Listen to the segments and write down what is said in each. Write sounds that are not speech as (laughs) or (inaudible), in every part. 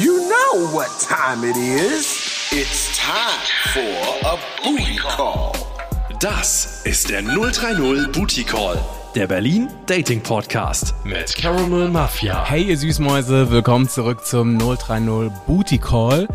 You know what time it is. It's time for a booty call. Das ist der 030 Booty Call, der Berlin Dating Podcast mit Caramel Mafia. Hey ihr Süßmäuse, willkommen zurück zum 030 Booty Call.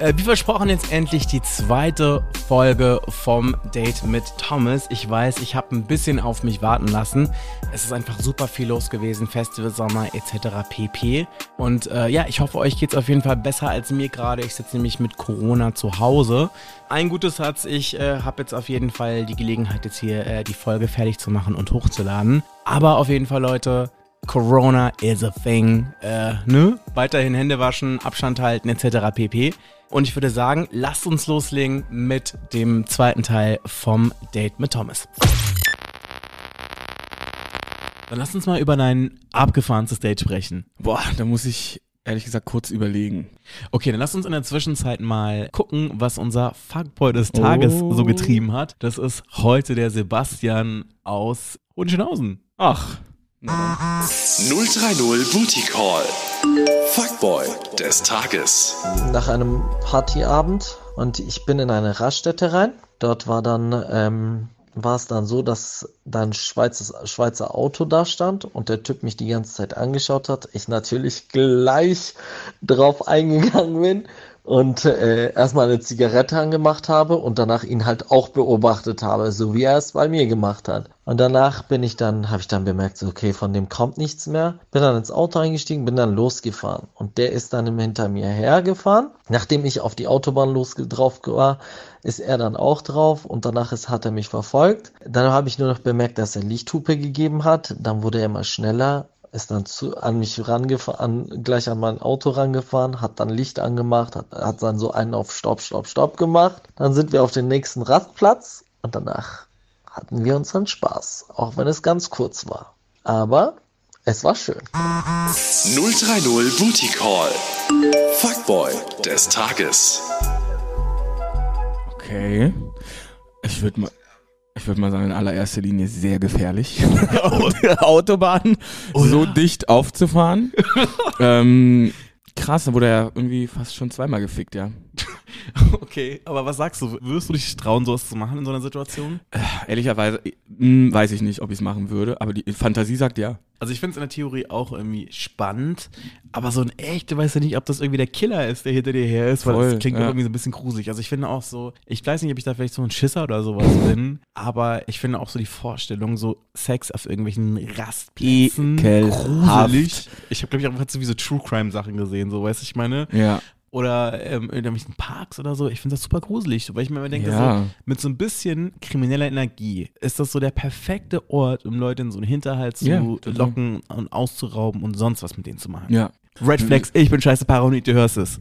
Äh, wie versprochen jetzt endlich die zweite Folge vom Date mit Thomas. Ich weiß, ich habe ein bisschen auf mich warten lassen. Es ist einfach super viel los gewesen, Festival, Sommer etc. pp. Und äh, ja, ich hoffe, euch geht's auf jeden Fall besser als mir gerade. Ich sitze nämlich mit Corona zu Hause. Ein gutes Satz, ich äh, habe jetzt auf jeden Fall die Gelegenheit, jetzt hier äh, die Folge fertig zu machen und hochzuladen. Aber auf jeden Fall, Leute, Corona is a thing. Äh, ne? Weiterhin Hände waschen, Abstand halten etc. pp. Und ich würde sagen, lasst uns loslegen mit dem zweiten Teil vom Date mit Thomas. Dann lass uns mal über dein abgefahrenstes Date sprechen. Boah, da muss ich ehrlich gesagt kurz überlegen. Okay, dann lass uns in der Zwischenzeit mal gucken, was unser Fuckboy des Tages Oh. so getrieben hat. Das ist heute der Sebastian aus Hohenschönhausen. Ach, 030 Booty Call. Fuckboy des Tages. nach einem Partyabend und ich bin in eine Raststätte rein. Dort war dann, ähm, war es dann so, dass da ein Schweizer, Schweizer Auto da stand und der Typ mich die ganze Zeit angeschaut hat. Ich natürlich gleich drauf eingegangen bin und äh, erstmal eine Zigarette angemacht habe und danach ihn halt auch beobachtet habe, so wie er es bei mir gemacht hat. Und danach bin ich dann, habe ich dann bemerkt, so, okay, von dem kommt nichts mehr. Bin dann ins Auto eingestiegen, bin dann losgefahren. Und der ist dann hinter mir hergefahren. Nachdem ich auf die Autobahn los drauf war, ist er dann auch drauf und danach ist, hat er mich verfolgt. Dann habe ich nur noch bemerkt, dass er Lichthupe gegeben hat. Dann wurde er immer schneller, ist dann zu, an mich rangefahren, gleich an mein Auto rangefahren, hat dann Licht angemacht, hat, hat dann so einen auf Stopp, Stopp, Stopp gemacht. Dann sind wir auf den nächsten Rastplatz und danach hatten wir unseren Spaß, auch wenn es ganz kurz war. Aber es war schön. 030 Booty Call. Fuckboy des Tages. okay. Ich würde mal. Ich würde mal sagen, in allererster Linie sehr gefährlich, (laughs) Autobahn so dicht aufzufahren. (laughs) ähm, krass, da wurde er irgendwie fast schon zweimal gefickt, ja. (laughs) Okay, aber was sagst du? Würdest du dich trauen, sowas zu machen in so einer Situation? Ehrlicherweise mh, weiß ich nicht, ob ich es machen würde, aber die Fantasie sagt ja. Also ich finde es in der Theorie auch irgendwie spannend, aber so ein echt, du weißt ja nicht, ob das irgendwie der Killer ist, der hinter dir her ist, weil Voll, das klingt ja. irgendwie so ein bisschen gruselig. Also ich finde auch so, ich weiß nicht, ob ich da vielleicht so ein Schisser oder sowas (laughs) bin, aber ich finde auch so die Vorstellung, so Sex auf irgendwelchen Rastplätzen, Ekelhaft. gruselig. Ich habe, glaube ich, auch so wie so True Crime Sachen gesehen, so, weißt du, ich meine? Ja. Oder ähm, in irgendwelchen Parks oder so. Ich finde das super gruselig, weil ich mir immer denke, Ja. so, mit so ein bisschen krimineller Energie ist das so der perfekte Ort, um Leute in so einen Hinterhalt zu Ja, locken und auszurauben und sonst was mit denen zu machen. Ja. Red Flags, ich bin scheiße paranoid, du hörst es.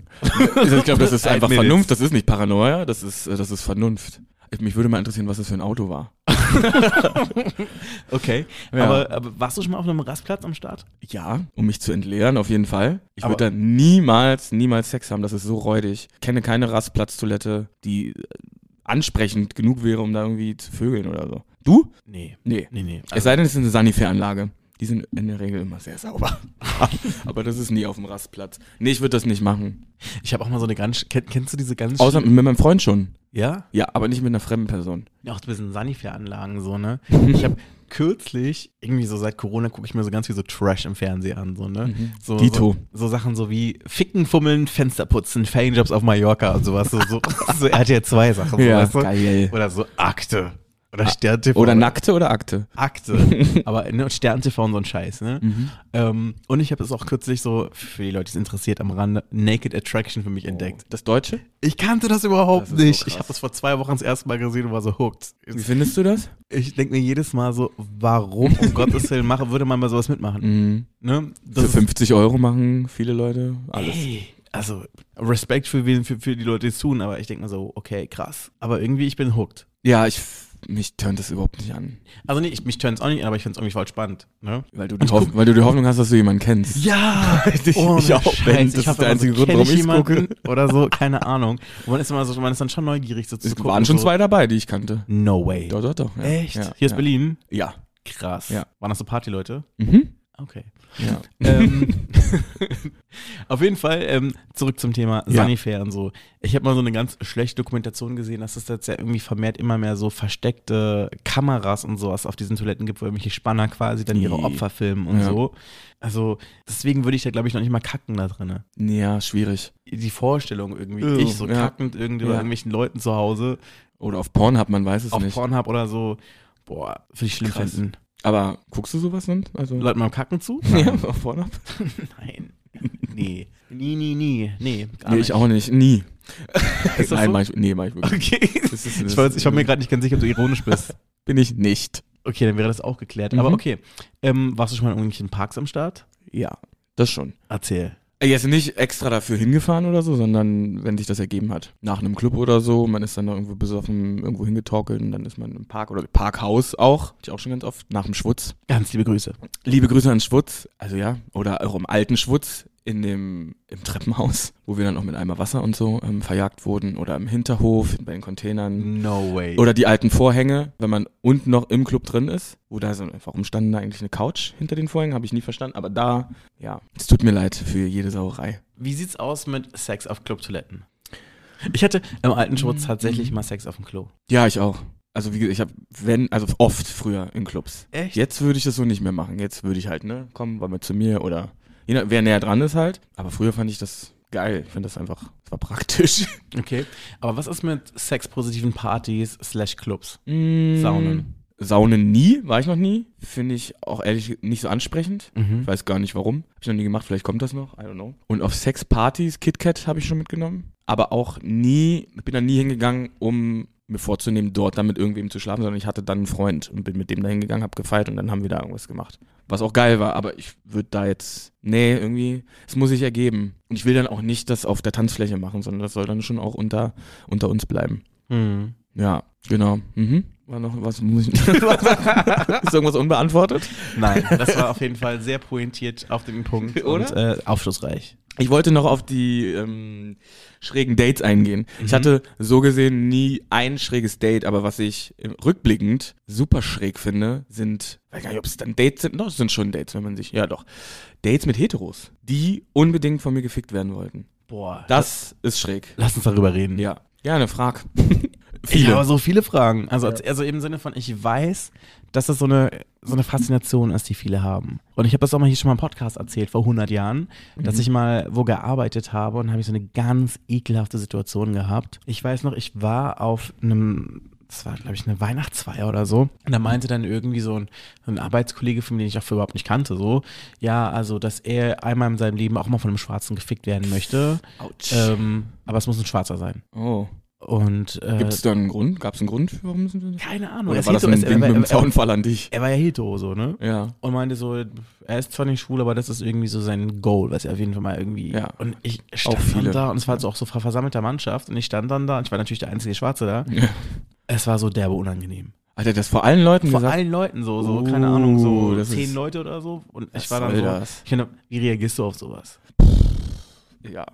Also ich glaube, das (laughs) ist einfach. Vernunft, das ist nicht Paranoia, das ist, äh, das ist Vernunft. Ich- Mich würde mal interessieren, was das für ein Auto war. (laughs) Okay. Ja. Aber, aber warst du schon mal auf einem Rastplatz am Start? Ja, um mich zu entleeren, auf jeden Fall. Ich Aber- würde da niemals, niemals Sex haben, das ist so räudig. Ich kenne keine Rastplatztoilette, die äh, ansprechend genug wäre, um da irgendwie zu vögeln oder so. Du? Nee. Nee. Nee, nee. es sei denn, es ist eine Sanifair-Anlage. Die sind in der Regel immer sehr sauber. (laughs) Aber das ist nie auf dem Rastplatz. Nee, ich würde das nicht machen. ich habe auch mal so eine ganz, kenn, kennst du diese ganz Außer mit meinem Freund schon. Ja? Ja, aber nicht mit einer fremden Person. Ja, auch ein bisschen Sanifair-Anlagen so, ne? Ich habe (laughs) kürzlich, irgendwie so seit Corona, gucke ich mir so ganz viel so Trash im Fernsehen an, so, ne? So, Dito. So, so Sachen so wie Ficken, Fummeln, Fenster putzen, Ferienjobs auf Mallorca und sowas. So, so, (laughs) so RTL 2 Sachen. So, Ja, weißt du? geil. Oder so Akte. Oder Stern TV. Oder Nackte oder Akte. Akte. (laughs) Aber ne, und Stern TV und so ein Scheiß, ne? Mhm. Ähm, und ich habe es auch kürzlich so, für die Leute, die es interessiert, am Rande, Naked Attraction für mich entdeckt. Das Deutsche? Ich kannte das überhaupt Das so nicht. krass. ich habe das vor zwei Wochen das erste Mal gesehen und war so hooked. Wie findest du das? Ich denke mir jedes Mal so, warum um (laughs) Gottes Willen mache, würde man mal sowas mitmachen? Mhm. Ne? Für ist- 50 Euro machen viele Leute alles. Ey, also Respekt für, wen, für, für die Leute, die es tun, aber ich denke mir so, okay, krass. Aber irgendwie, ich bin hooked. Ja, ich, mich tönt das überhaupt nicht an. Also nee, ich, mich turns auch nicht, an, aber ich finde es irgendwie voll spannend. Ne? Weil du, die Hoff weil du die Hoffnung hast, dass du jemanden kennst. Ja, (laughs) ich auch, Ben. Das ist der einzige Grund, warum ich's gucke. Oder so, keine Ahnung. Und man ist immer so, man ist dann schon neugierig so zu Es gucken. waren schon so, zwei dabei, die ich kannte. No way. Doch, doch, doch. Ja. Echt? Ja, Hier ist ja. Berlin? Ja. Krass. Ja. Waren das so Partyleute? Mhm. Okay. Ja. ähm, (laughs) auf jeden Fall ähm, zurück zum Thema Ja. Sunnyfair und so. Ich habe mal so eine ganz schlechte Dokumentation gesehen, dass es jetzt ja irgendwie vermehrt immer mehr so versteckte Kameras und sowas auf diesen Toiletten gibt, wo irgendwelche Spanner quasi dann ihre. Opfer filmen und Ja. so. Also deswegen würde ich da glaube ich noch nicht mal kacken da drinne. Ja, schwierig. Die Vorstellung irgendwie, Oh, ich so ja. kackend irgendwie bei irgendwelchen Leuten zu Hause Oder auf Pornhub, man weiß es auf nicht. Pornhub oder so, boah, würde ich schlimm Krass. finden. Aber guckst du sowas dann? Also, Leuten beim Kacken zu? (laughs) ja, auf Pornhub? (laughs) Nein. Nee. Nie, nie, nie. Nee, gar Nee, nicht. ich auch nicht. Nie. (laughs) Ist das Nein, so? mach ich, nee, mach ich wirklich. Okay. Das ist- ich, weiß, ich war mir gerade nicht ganz sicher, ob du ironisch bist. Bin ich nicht. Okay, dann wäre das auch geklärt. Mhm. Aber okay. Ähm, warst du schon mal in irgendwelchen Parks am Start? Ja, das schon. Erzähl. Jetzt nicht extra dafür hingefahren oder so, sondern wenn sich das ergeben hat. Nach einem Club oder so, man ist dann noch irgendwo besoffen, irgendwo hingetorkelt und dann ist man im Park oder Parkhaus auch. Hatte ich auch schon ganz oft. Nach dem Schwutz. Ganz liebe Grüße. Liebe Grüße an Schwutz, also ja, oder auch im alten Schwutz in dem, im Treppenhaus, wo wir dann auch mit Eimer Wasser und so ähm, verjagt wurden oder im Hinterhof bei den Containern. No way. Oder die alten Vorhänge, wenn man unten noch im Club drin ist, wo da so, warum stand da eigentlich eine Couch hinter den Vorhängen, habe ich nie verstanden, aber da, ja, es tut mir leid für jede Sauerei. Wie sieht's aus mit Sex auf Clubtoiletten? Ich hatte im alten Schwutz tatsächlich mal Sex auf dem Klo. Ja, ich auch. Also wie gesagt, ich habe, wenn, also oft früher in Clubs. Echt? Jetzt würde ich das so nicht mehr machen. Jetzt würde ich halt, ne, komm, wollen wir zu mir oder wer näher dran ist halt. Aber früher fand ich das geil. Ich finde das einfach, es war praktisch. (laughs) Okay. Aber was ist mit sexpositiven Partys slash Clubs? Saunen. Saunen. Saunen nie, war ich noch nie. Finde ich auch ehrlich nicht so ansprechend. Mhm. Ich weiß gar nicht warum. Habe ich noch nie gemacht, vielleicht kommt das noch, I don't know. Und auf Sexpartys, KitKat habe ich schon mitgenommen. Aber auch nie, bin da nie hingegangen, um mir vorzunehmen, dort dann mit irgendwem zu schlafen, sondern ich hatte dann einen Freund und bin mit dem da hingegangen, hab gefeiert und dann haben wir da irgendwas gemacht. Was auch geil war, aber ich würde da jetzt, nee, irgendwie, es muss sich ergeben. Und ich will dann auch nicht das auf der Tanzfläche machen, sondern das soll dann schon auch unter, unter uns bleiben. Mhm. Ja, genau. Mhm. War noch was, muss ich, (laughs) ist irgendwas unbeantwortet? Nein, das war auf jeden Fall sehr pointiert auf den Punkt (laughs) Oder? und äh, aufschlussreich. Ich wollte noch auf die ähm, schrägen Dates eingehen. Ich hatte so gesehen nie ein schräges Date, aber was ich äh, rückblickend super schräg finde, sind, weiß gar nicht, ob es dann Dates sind, doch, es sind schon Dates, wenn man sich, ja doch, Dates mit Heteros, die unbedingt von mir gefickt werden wollten. Boah, Das ist schräg. lass uns darüber reden. Ja. Ja, eine (laughs) Frage. Ich habe so viele Fragen. Also, also im Sinne von, ich weiß, dass das so eine, so eine Faszination ist, die viele haben. Und ich habe das auch mal hier schon mal im Podcast erzählt, vor 100 Jahren, dass ich mal wo gearbeitet habe und habe ich so eine ganz ekelhafte Situation gehabt. Ich weiß noch, ich war auf einem, das war glaube ich eine Weihnachtsfeier oder so. Und da meinte dann irgendwie so ein, ein Arbeitskollege von mir, den ich auch überhaupt nicht kannte, so, ja, also, dass er einmal in seinem Leben auch mal von einem Schwarzen gefickt werden möchte. Autsch. Ähm, aber es muss ein Schwarzer sein. oh. Und äh, Gibt es da einen Grund? Gab es einen Grund, für warum sind das? keine Ahnung. Oder er war das ein Ding er, mit dem Zaunfall an dich? er war ja hetero so, ne? Ja. Und meinte so, er ist zwar nicht schwul, aber das ist irgendwie so sein Goal, was er auf jeden Fall mal irgendwie. Ja. Und ich stand dann da und es war so auch so vor versammelter Mannschaft und ich stand dann da und ich war natürlich der einzige Schwarze da. Ja. Es war so derbe unangenehm. Hat er das vor allen Leuten Vor gesagt? allen Leuten so, so, keine Uh, Ahnung, so zehn Leute oder so. Und ich war dann so, das? ich finde, wie reagierst du auf sowas? Ja,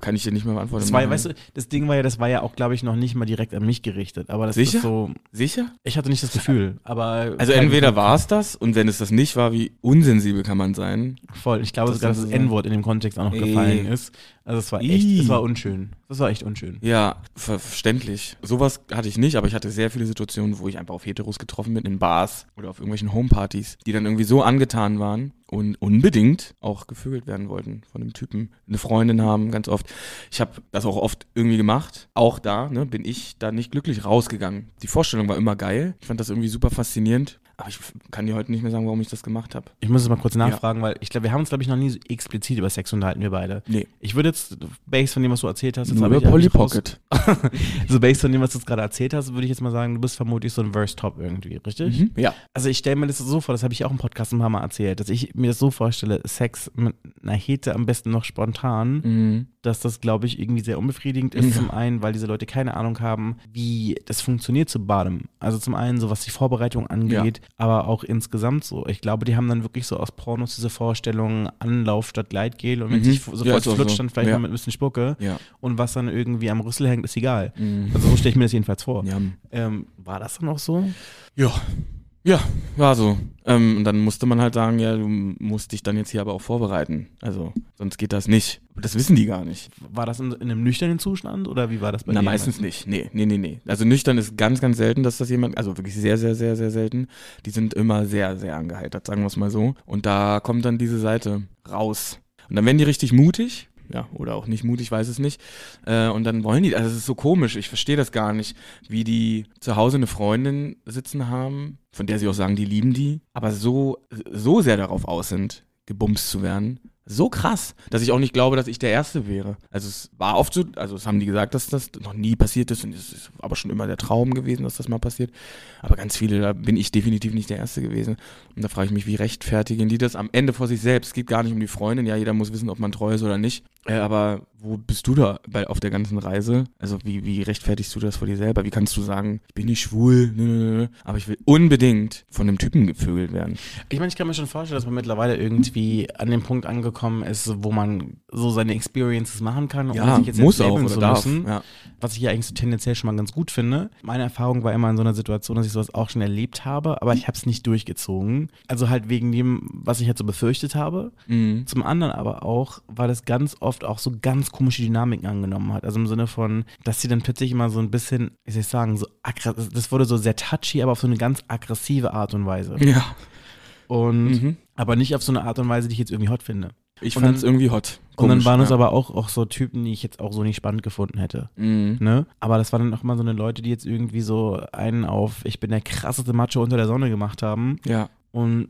kann ich dir nicht mehr beantworten. Das war, weißt du, das Ding war ja, das war ja auch, glaube ich, noch nicht mal direkt an mich gerichtet. Aber das Sicher? ist so, Sicher? ich hatte nicht das Gefühl. Aber Also entweder war es das und wenn es das nicht war, wie unsensibel kann man sein? Voll. Ich glaube Das sogar, dass das N-Wort in dem Kontext auch noch Ey. gefallen ist. Also es war echt, Ih. es war unschön. Das war echt unschön. Ja, ver verständlich. Sowas hatte ich nicht, aber ich hatte sehr viele Situationen, wo ich einfach auf Heteros getroffen bin, in Bars oder auf irgendwelchen Homepartys, die dann irgendwie so angetan waren und unbedingt auch gevögelt werden wollten von dem Typen. Eine Freundin haben, ganz oft. Ich habe das auch oft irgendwie gemacht. Auch da ne, bin ich da nicht glücklich rausgegangen. Die Vorstellung war immer geil. Ich fand das irgendwie super faszinierend. Aber ich kann dir heute nicht mehr sagen, warum ich das gemacht habe. Ich muss es mal kurz nachfragen, weil ich glaube, wir haben uns, glaube ich, noch nie so explizit über Sex unterhalten, wir beide. Nee. Ich würde jetzt, based von dem, was du erzählt hast, jetzt Nur über ich Polly Pocket. (laughs) so based von dem, was du jetzt gerade erzählt hast, würde ich jetzt mal sagen, du bist vermutlich so ein Verse-Top irgendwie, richtig? Mhm. Ja. Also ich stelle mir das so vor, das habe ich auch im Podcast ein paar Mal erzählt, dass ich mir das so vorstelle, Sex mit einer Hete am besten noch spontan, Mhm. dass das, glaube ich, irgendwie sehr unbefriedigend ist. Ja. Zum einen, weil diese Leute keine Ahnung haben, wie das funktioniert zu baden. Also zum einen, so was die Vorbereitung angeht, aber auch insgesamt so. Ich glaube, die haben dann wirklich so aus Pornos diese Vorstellung, Anlauf statt Gleitgel und wenn Mhm. sich sofort Ja, flutscht, so. dann vielleicht Ja. noch mit ein bisschen Spucke. Ja. Und was dann irgendwie am Rüssel hängt, ist egal. Mhm. Also so stelle ich mir das jedenfalls vor. Ja. Ähm, war das dann auch so? Ja. Ja, war so. Ähm, und dann musste man halt sagen, ja, du musst dich dann jetzt hier aber auch vorbereiten. Also, sonst geht das nicht. Das wissen die gar nicht. War das in, in einem nüchternen Zustand oder wie war das bei Na, dir? meistens nicht. Nee, nee, nee, nee. Also nüchtern ist ganz, ganz selten, dass das jemand, also wirklich sehr, sehr, sehr, sehr selten. Die sind immer sehr, sehr angeheitert, sagen wir es mal so. Und da kommt dann diese Seite raus. Und dann werden die richtig mutig. Ja, oder auch nicht mutig, weiß es nicht. Äh, und dann wollen die, also es ist so komisch, ich verstehe das gar nicht, wie die zu Hause eine Freundin sitzen haben, von der sie auch sagen, die lieben die, aber so, so sehr darauf aus sind, gebumst zu werden. So krass, dass ich auch nicht glaube, dass ich der Erste wäre. Also es war oft so, also es haben die gesagt, dass das noch nie passiert ist und es ist aber schon immer der Traum gewesen, dass das mal passiert. Aber ganz viele, da bin ich definitiv nicht der Erste gewesen. Und da frage ich mich, wie rechtfertigen die das am Ende vor sich selbst? Es geht gar nicht um die Freundin, ja, jeder muss wissen, ob man treu ist oder nicht. Äh, aber wo bist du da bei, auf der ganzen Reise? Also wie, wie rechtfertigst du das vor dir selber? Wie kannst du sagen, ich bin nicht schwul, nö, nö, nö, aber ich will unbedingt von einem Typen gevögelt werden? Ich meine, ich kann mir schon vorstellen, dass man mittlerweile irgendwie an dem Punkt angekommen ist, wo man so seine Experiences machen kann, ohne Ja, sich jetzt muss auch zu darf. müssen. Ja. Was ich ja eigentlich so tendenziell schon mal ganz gut finde. Meine Erfahrung war immer in so einer Situation, dass ich sowas auch schon erlebt habe, aber ich habe es nicht durchgezogen. Also halt wegen dem, was ich halt so befürchtet habe. Mhm. Zum anderen aber auch, weil das ganz oft auch so ganz komische Dynamiken angenommen hat. Also im Sinne von, dass sie dann plötzlich immer so ein bisschen, wie soll ich sagen, so das wurde so sehr touchy, aber auf so eine ganz aggressive Art und Weise. Ja. Und Mhm. aber nicht auf so eine Art und Weise, die ich jetzt irgendwie hot finde. Ich fand es irgendwie hot. Und dann Komisch, waren es ja. aber auch, auch so Typen, die ich jetzt auch so nicht spannend gefunden hätte. Mhm. Ne? Aber das waren dann auch immer so eine Leute, die jetzt irgendwie so einen auf, ich bin der krasseste Macho unter der Sonne gemacht haben. Ja. Und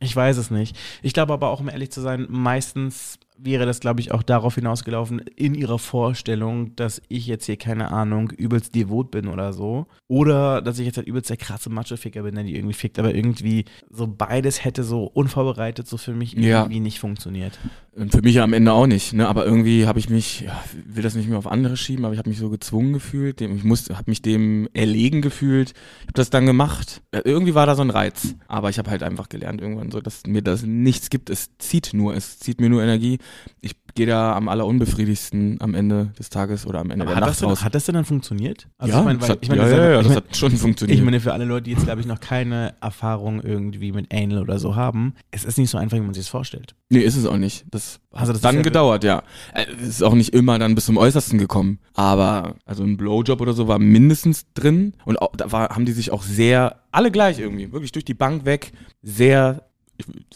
ich weiß es nicht. Ich glaube aber auch, um ehrlich zu sein, meistens wäre das, glaube ich, auch darauf hinausgelaufen, in ihrer Vorstellung, dass ich jetzt hier, keine Ahnung, übelst devot bin oder so. Oder dass ich jetzt halt übelst der krasse Macho-Ficker bin, der die irgendwie fickt. Aber irgendwie so beides hätte so unvorbereitet so für mich Ja. irgendwie nicht funktioniert. Und für mich ja am Ende auch nicht, ne? Aber irgendwie habe ich mich, ja, will das nicht mehr auf andere schieben, aber ich habe mich so gezwungen gefühlt, dem, ich musste, habe mich dem erlegen gefühlt. Ich habe das dann gemacht. Ja, Irgendwie war da so ein Reiz, aber ich habe halt einfach gelernt irgendwann so, dass mir das nichts gibt. Es zieht nur, es zieht mir nur Energie. Ich gehe da am allerunbefriedigsten am Ende des Tages oder am Ende Aber der hat Nacht das, denn, raus. hat das denn dann funktioniert? Also ja, ich meine, das weil- hat, ich meine, ja, ja, ja, das hat schon funktioniert. Ich meine, für alle Leute, die jetzt, glaube ich, noch keine Erfahrung irgendwie mit Anal oder so haben, es ist nicht so einfach, wie man sich das vorstellt. Nee, ist es auch nicht. Das hat Also das dann gedauert, ja. Äh, Es ist auch nicht immer dann bis zum Äußersten gekommen. Aber also ein Blowjob oder so war mindestens drin. Und auch, da war, haben die sich auch sehr, alle gleich irgendwie, wirklich durch die Bank weg, sehr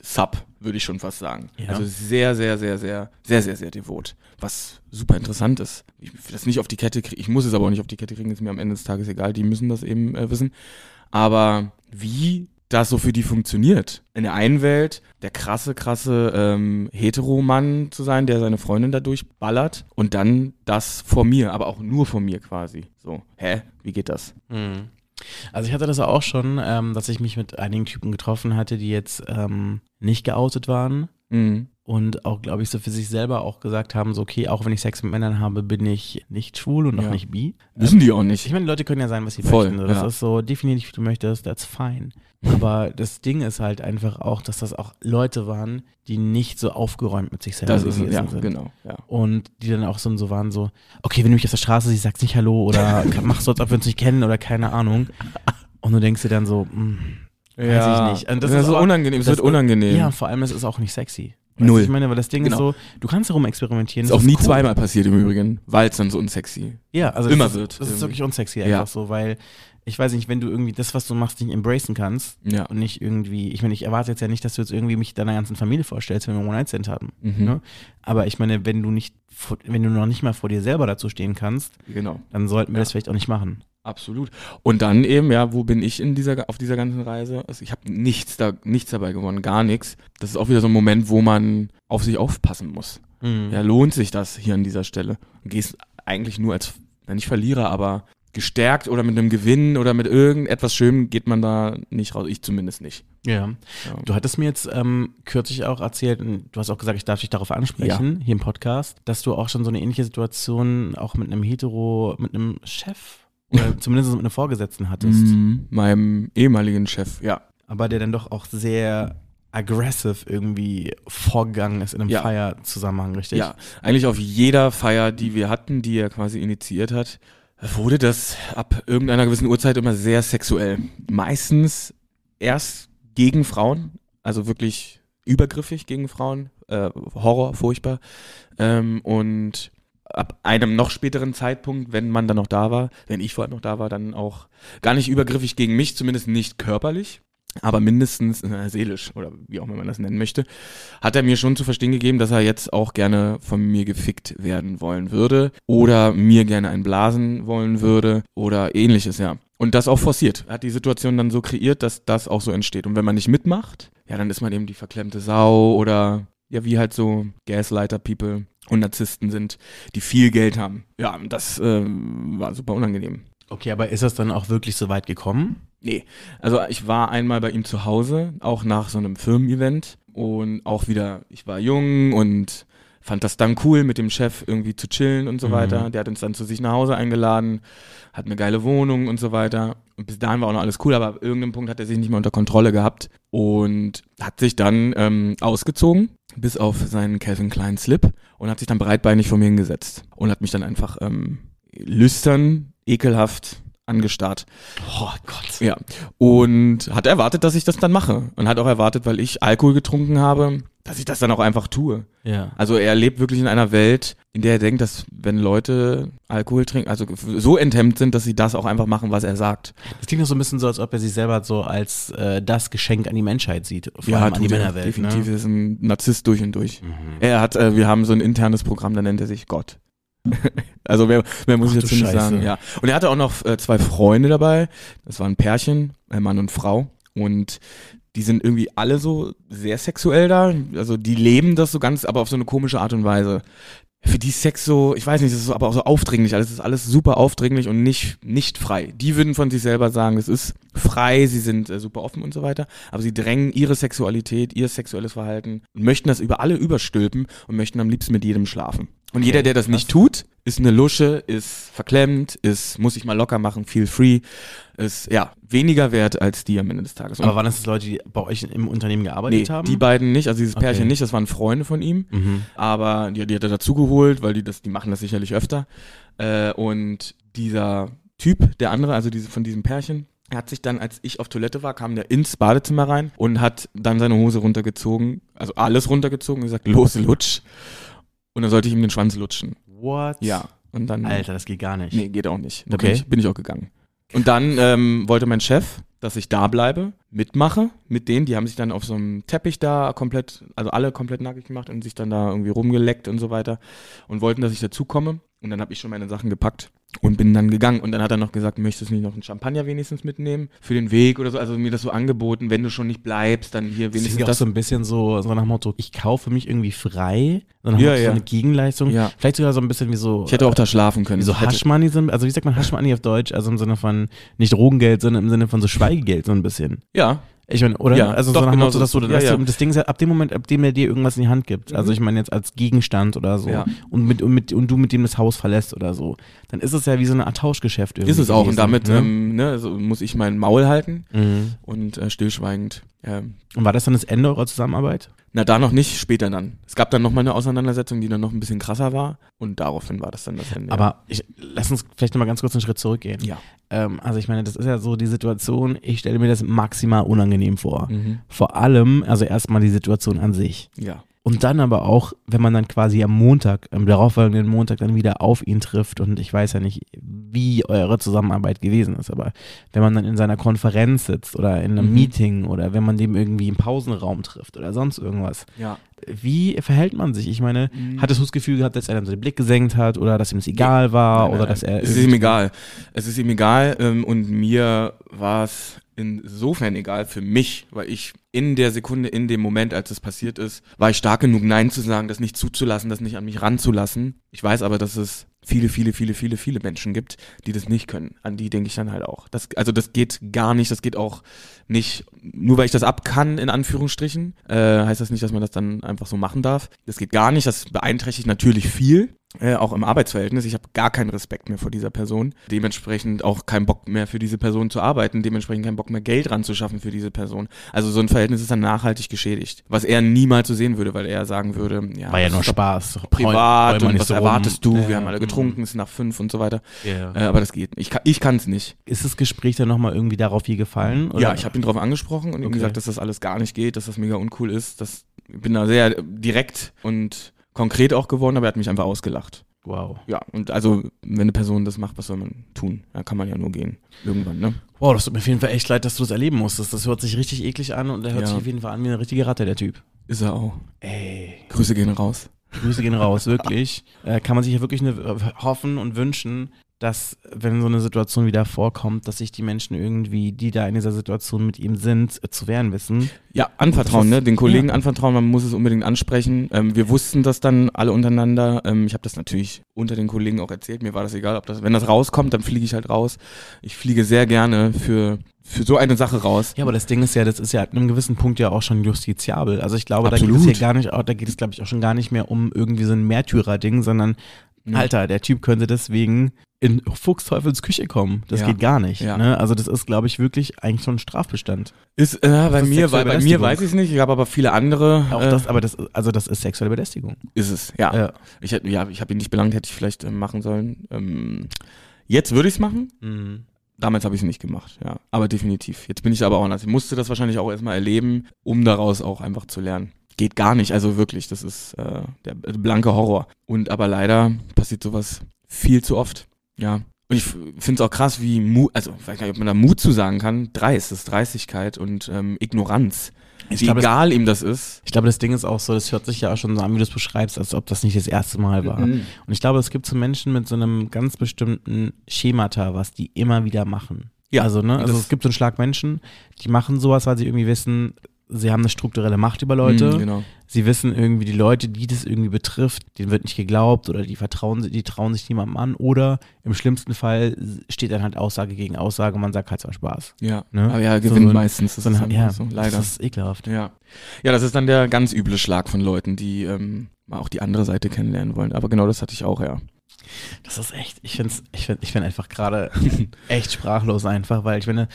sub, würde ich schon fast sagen. Ja. Also sehr, sehr, sehr, sehr, sehr, sehr, sehr devot. Was super interessant ist. Ich will das nicht auf die Kette kriegen. Ich muss es aber auch nicht auf die Kette kriegen, ist mir am Ende des Tages egal. Die müssen das eben äh, wissen. Aber wie das so für die funktioniert. In der einen Welt der krasse, krasse ähm, Heteromann zu sein, der seine Freundin dadurch ballert und dann das vor mir, aber auch nur vor mir quasi. So, hä? Wie geht das? Also ich hatte das auch schon, ähm, dass ich mich mit einigen Typen getroffen hatte, die jetzt ähm, nicht geoutet waren Mhm. Und auch, glaube ich, so für sich selber auch gesagt haben, so okay, auch wenn ich Sex mit Männern habe, bin ich nicht schwul und auch Ja. nicht bi. Wissen die auch nicht. Ich meine, Leute können ja sein, was sie Voll, möchten. so. Das ja. ist so, definier dich, wie du möchtest, that's fine. Aber (laughs) das Ding ist halt einfach auch, dass das auch Leute waren, die nicht so aufgeräumt mit sich selber Das ist, gewesen ja, sind. genau, ja. Und die dann auch so, so waren so, okay, wenn du mich auf der Straße siehst, sagst nicht Hallo oder (laughs) machst so, als ob wir uns nicht kennen oder keine Ahnung. Und du denkst dir dann so, hm, weiß Ja, ich nicht. Und das das ist so unangenehm, es wird unangenehm. Ja, vor allem, es ist auch nicht sexy. Weißt Null. Ich meine, weil das Ding Genau. ist so, du kannst darum experimentieren. Ist das auch nie cool. zweimal passiert im Übrigen, weil es dann so unsexy. Ja, also immer das ist, wird Das ist irgendwie. wirklich unsexy einfach Ja. so, weil ich weiß nicht, wenn du irgendwie das, was du machst, nicht embracen kannst Ja. und nicht irgendwie, ich meine, ich erwarte jetzt ja nicht, dass du jetzt irgendwie mich deiner ganzen Familie vorstellst, wenn wir One Night Stand haben. Mhm. Ne? Aber ich meine, wenn du nicht, wenn du noch nicht mal vor dir selber dazu stehen kannst, Genau. dann sollten wir Ja. das vielleicht auch nicht machen. Absolut. Und dann eben, ja, wo bin ich in dieser, auf dieser ganzen Reise? Also ich habe nichts da, nichts dabei gewonnen, gar nichts. Das ist auch wieder so ein Moment, wo man auf sich aufpassen muss. Ja, lohnt sich das hier an dieser Stelle? Du gehst eigentlich nur als, na, nicht Verlierer, aber gestärkt oder mit einem Gewinn oder mit irgendetwas Schönem geht man da nicht raus. Ich zumindest nicht. Ja. Ja. Du hattest mir jetzt ähm, kürzlich auch erzählt, und du hast auch gesagt, ich darf dich darauf ansprechen, hier im Podcast, dass du auch schon so eine ähnliche Situation auch mit einem Hetero, mit einem Chef oder zumindest mit einem Vorgesetzten hattest. Mhm, meinem ehemaligen Chef, ja. aber der dann doch auch sehr aggressive irgendwie vorgegangen ist in einem Ja. Feierzusammenhang, richtig? Ja, eigentlich auf jeder Feier, die wir hatten, die er quasi initiiert hat, wurde das ab irgendeiner gewissen Uhrzeit immer sehr sexuell. Meistens erst gegen Frauen, also wirklich übergriffig gegen Frauen, äh, Horror, furchtbar. Ähm, und ab einem noch späteren Zeitpunkt, wenn man dann noch da war, wenn ich vor allem noch da war, dann auch gar nicht übergriffig gegen mich, zumindest nicht körperlich, aber mindestens äh, seelisch oder wie auch immer man das nennen möchte, hat er mir schon zu verstehen gegeben, dass er jetzt auch gerne von mir gefickt werden wollen würde oder mir gerne ein Blasen wollen würde oder ähnliches, ja. Und das auch forciert. Er hat die Situation dann so kreiert, dass das auch so entsteht. Und wenn man nicht mitmacht, ja, dann ist man eben die verklemmte Sau oder ja, wie halt so Gaslighter-People und Narzissten sind, die viel Geld haben. Ja, das äh, war super unangenehm. Okay, aber ist das dann auch wirklich so weit gekommen? Nee, also ich war einmal bei ihm zu Hause, auch nach so einem Firmen-Event und auch wieder, ich war jung und fand das dann cool, mit dem Chef irgendwie zu chillen und so Mhm. weiter. Der hat uns dann zu sich nach Hause eingeladen, hat eine geile Wohnung und so weiter. Und bis dahin war auch noch alles cool, aber ab irgendeinem Punkt hat er sich nicht mehr unter Kontrolle gehabt und hat sich dann ähm, ausgezogen, bis auf seinen Calvin Klein Slip und hat sich dann breitbeinig vor mir hingesetzt und hat mich dann einfach ähm, lüstern, ekelhaft angestarrt. Oh Gott. Ja. Und hat erwartet, dass ich das dann mache. Und hat auch erwartet, weil ich Alkohol getrunken habe, dass ich das dann auch einfach tue. Ja. Also er lebt wirklich in einer Welt, in der er denkt, dass wenn Leute Alkohol trinken, also so enthemmt sind, dass sie das auch einfach machen, was er sagt. Das klingt doch so ein bisschen so, als ob er sich selber so als äh, das Geschenk an die Menschheit sieht. Vor allem an die er. Männerwelt. Definitiv Ne? ist ein Narzisst durch und durch. Mhm. Er hat, äh, wir haben so ein internes Programm, da nennt er sich Gott. (laughs) also mehr, mehr muss Ach ich dazu nicht sagen. Ja. Und er hatte auch noch äh, zwei Freunde dabei. Das waren Pärchen, ein Mann und Frau. Und die sind irgendwie alle so sehr sexuell da. Also die leben das so ganz, aber auf so eine komische Art und Weise. Für die ist Sex so, ich weiß nicht, das ist aber auch so aufdringlich. Alles ist alles super aufdringlich und nicht, nicht frei. Die würden von sich selber sagen, es ist frei, sie sind äh, super offen und so weiter. Aber sie drängen ihre Sexualität, ihr sexuelles Verhalten und möchten das über alle überstülpen und möchten am liebsten mit jedem schlafen. Und jeder, der das nicht tut, ist eine Lusche, ist verklemmt, ist, muss sich mal locker machen, feel free, ist, ja, weniger wert als die am Ende des Tages. Und Aber waren das Leute, die bei euch im Unternehmen gearbeitet nee, haben? die beiden nicht, also dieses Okay. Pärchen nicht, das waren Freunde von ihm. Mhm. Aber die, die hat er dazu geholt, weil die das, die machen das sicherlich öfter. Äh, und dieser Typ, der andere, also diese, von diesem Pärchen, er hat sich dann, als ich auf Toilette war, kam der ins Badezimmer rein und hat dann seine Hose runtergezogen, also alles runtergezogen und gesagt, los, lutsch. Und dann sollte ich ihm den Schwanz lutschen. What? Ja. Und dann. Alter, das geht gar nicht. Nee, geht auch nicht. Da Okay. bin, ich, bin ich auch gegangen. Und dann ähm, wollte mein Chef, dass ich da bleibe, mitmache mit denen. Die haben sich dann auf so einem Teppich da komplett, also alle komplett nackig gemacht und sich dann da irgendwie rumgeleckt und so weiter und wollten, dass ich dazukomme. Und dann habe ich schon meine Sachen gepackt und bin dann gegangen. Und dann hat er noch gesagt, möchtest du nicht noch einen Champagner wenigstens mitnehmen für den Weg oder so? Also mir das so angeboten, wenn du schon nicht bleibst, dann hier Das wenigstens ist ja auch das. so ein bisschen so, so nach dem Motto, ich kaufe mich irgendwie frei. Dann Ja, ja, so eine Gegenleistung. Ja. Vielleicht sogar so ein bisschen wie so. ich hätte auch da schlafen können. wie so Haschmoney sind, also wie sagt man Haschmoney auf Deutsch? Also im Sinne von nicht Drogengeld, sondern im Sinne von so Schweigegeld so ein bisschen. Ja, Ich meine, oder? Ja, also doch, so nach genau Motto, dass du, Ja, dass ja. du das Ding ist ja ab dem Moment, ab dem er dir irgendwas in die Hand gibt. Also ich meine jetzt als Gegenstand oder so. Ja. Und mit, und mit und du mit dem das Haus verlässt oder so. Dann ist es ja wie so eine Art Tauschgeschäft irgendwie. ist es auch. Und damit ne? ähm, ne, also muss ich mein Maul halten mhm. und äh, stillschweigend. ähm, Und war das dann das Ende eurer Zusammenarbeit? Na, da noch nicht, später dann. Es gab dann noch mal eine Auseinandersetzung, die dann noch ein bisschen krasser war. Und daraufhin war das dann das Ende. Aber ich, lass uns vielleicht nochmal ganz kurz einen Schritt zurückgehen. ja. Ähm, also ich meine, das ist ja so die Situation, ich stelle mir das maximal unangenehm vor. Mhm. Vor allem, also erstmal die Situation an sich. Ja. Und dann aber auch, wenn man dann quasi am Montag, am darauffolgenden Montag dann wieder auf ihn trifft und ich weiß ja nicht, wie eure Zusammenarbeit gewesen ist, aber wenn man dann in seiner Konferenz sitzt oder in einem Mhm. Meeting oder wenn man dem irgendwie im Pausenraum trifft oder sonst irgendwas, Ja. Wie verhält man sich? Ich meine, Mhm. hattest du das Gefühl gehabt, dass er dann so den Blick gesenkt hat oder dass ihm es egal war Nein, oder nein, dass er. Es ist ihm egal. Es ist ihm egal ähm, und mir war es insofern egal für mich, weil ich in der Sekunde, in dem Moment, als es passiert ist, war ich stark genug, Nein zu sagen, das nicht zuzulassen, das nicht an mich ranzulassen. Ich weiß aber, dass es viele, viele, viele, viele, viele Menschen gibt, die das nicht können. An die denke ich dann halt auch. Das, also das geht gar nicht, das geht auch nicht, nur weil ich das ab kann, in Anführungsstrichen, äh, heißt das nicht, dass man das dann einfach so machen darf. Das geht gar nicht, das beeinträchtigt natürlich viel. äh, auch im Arbeitsverhältnis. Ich habe gar keinen Respekt mehr vor dieser Person. Dementsprechend auch keinen Bock mehr für diese Person zu arbeiten. Dementsprechend keinen Bock mehr Geld ranzuschaffen für diese Person. Also so ein Verhältnis ist dann nachhaltig geschädigt. Was er niemals so sehen würde, weil er sagen würde, ja, War ja nur Spaß. privat Heul- und was so rum. erwartest du? Ja, Wir haben alle getrunken, es ist nach fünf und so weiter. Ja. Äh, aber das geht. Ich kann, ich kann es nicht. Ist das Gespräch dann nochmal irgendwie darauf hier gefallen? Oder? Ja, ich habe ihn darauf angesprochen und ihm Okay. gesagt, dass das alles gar nicht geht, dass das mega uncool ist. Das, ich bin da sehr direkt und konkret auch geworden, aber er hat mich einfach ausgelacht. Wow. Ja, und also, wenn eine Person das macht, was soll man tun? Da kann man ja nur gehen. Irgendwann, ne? Wow, das tut mir auf jeden Fall echt leid, dass du das erleben musstest. Das hört sich richtig eklig an und der hört Ja. sich auf jeden Fall an wie eine richtige Ratte, der Typ. Ist er auch. Ey. Grüße gehen raus. Grüße gehen raus, wirklich. (laughs) Äh, kann man sich ja wirklich ne, hoffen und wünschen, dass, wenn so eine Situation wieder vorkommt, dass sich die Menschen irgendwie, die da in dieser Situation mit ihm sind, zu wehren wissen. Ja, anvertrauen, ne? Den Kollegen ja. anvertrauen, man muss es unbedingt ansprechen. Ähm, wir wussten das dann alle untereinander. Ähm, ich habe das natürlich unter den Kollegen auch erzählt. Mir war das egal, ob das, wenn das rauskommt, dann fliege ich halt raus. Ich fliege sehr gerne für, für so eine Sache raus. Ja, aber das Ding ist ja, das ist ja an einem gewissen Punkt ja auch schon justiziabel. Also ich glaube, da Absolut. geht es ja gar nicht, da geht es glaube ich auch schon gar nicht mehr um irgendwie so ein Märtyrer-Ding, sondern. Alter, der Typ könnte deswegen in Fuchsteufels Küche kommen. Das Ja. geht gar nicht. Ja. Ne? Also das ist, glaube ich, wirklich eigentlich schon ein Strafbestand. Ist, äh, bei ist mir, bei, bei mir weiß ich es nicht. Ich habe aber viele andere. Auch äh, das, aber das, also das ist sexuelle Belästigung. ist es, ja. Ja. Ich, hätte- ja, ich habe ihn nicht belangt, hätte ich vielleicht äh, machen sollen. Ähm, jetzt würde ich es machen. Mhm. Damals habe ich es nicht gemacht, ja. Aber definitiv. Jetzt bin ich aber auch anders. Ich musste das wahrscheinlich auch erstmal erleben, um daraus auch einfach zu lernen. Geht gar nicht, also wirklich, das ist äh, der äh, blanke Horror. Und aber leider passiert sowas viel zu oft, ja. Und ich finde es auch krass, wie Mut, also ich weiß gar nicht, ob man da Mut zu sagen kann, Dreist, das ist Dreistigkeit und ähm, Ignoranz. Ich wie glaube, das- egal ihm das ist. Ich glaube, das Ding ist auch so, das hört sich ja auch schon so an, wie du es beschreibst, als ob das nicht das erste Mal war. Mhm. Und ich glaube, es gibt so Menschen mit so einem ganz bestimmten Schemata, was die immer wieder machen. Ja, Also, ne, also das- es gibt so einen Schlag Menschen, die machen sowas, weil sie irgendwie wissen, sie haben eine strukturelle Macht über Leute. Mhm, genau. Sie wissen irgendwie, die Leute, die das irgendwie betrifft, denen wird nicht geglaubt oder die vertrauen, die trauen sich niemandem an. Oder im schlimmsten Fall steht dann halt Aussage gegen Aussage und man sagt halt zwar Spaß. Ja, Ne? aber ja, So gewinnt ein- meistens. Das So ist einfach ja, so, leider. das ist ekelhaft. Ja. Ja, das ist dann der ganz üble Schlag von Leuten, die ähm, mal auch die andere Seite kennenlernen wollen. Aber genau das hatte ich auch, ja. Das ist echt, ich finde ich find, ich find einfach gerade (laughs) echt sprachlos einfach, weil ich finde,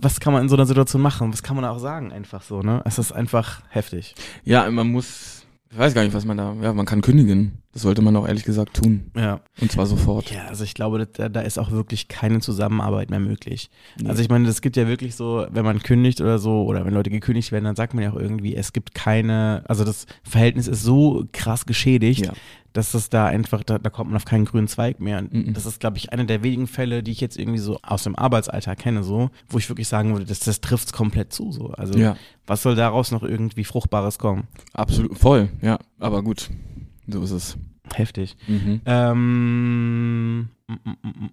was kann man in so einer Situation machen? Was kann man auch sagen einfach so, ne? Es ist einfach heftig. Ja, man muss, ich weiß gar nicht, was man da, ja, man kann kündigen. Das sollte man auch ehrlich gesagt tun. Ja. Und zwar sofort. Ja, also ich glaube, da, da ist auch wirklich keine Zusammenarbeit mehr möglich. Nee. Also ich meine, das gibt ja wirklich so, wenn man kündigt oder so, oder wenn Leute gekündigt werden, dann sagt man ja auch irgendwie, es gibt keine, also das Verhältnis ist so krass geschädigt, Ja. Dass das da einfach, da, da kommt man auf keinen grünen Zweig mehr. Und Mhm. das ist, glaube ich, einer der wenigen Fälle, die ich jetzt irgendwie so aus dem Arbeitsalltag kenne, so, wo ich wirklich sagen würde, das, das trifft es komplett zu. So. Also Ja, was soll daraus noch irgendwie Fruchtbares kommen? absolut, voll, ja. Aber gut, so ist es. Heftig. Mhm. Ähm, mm,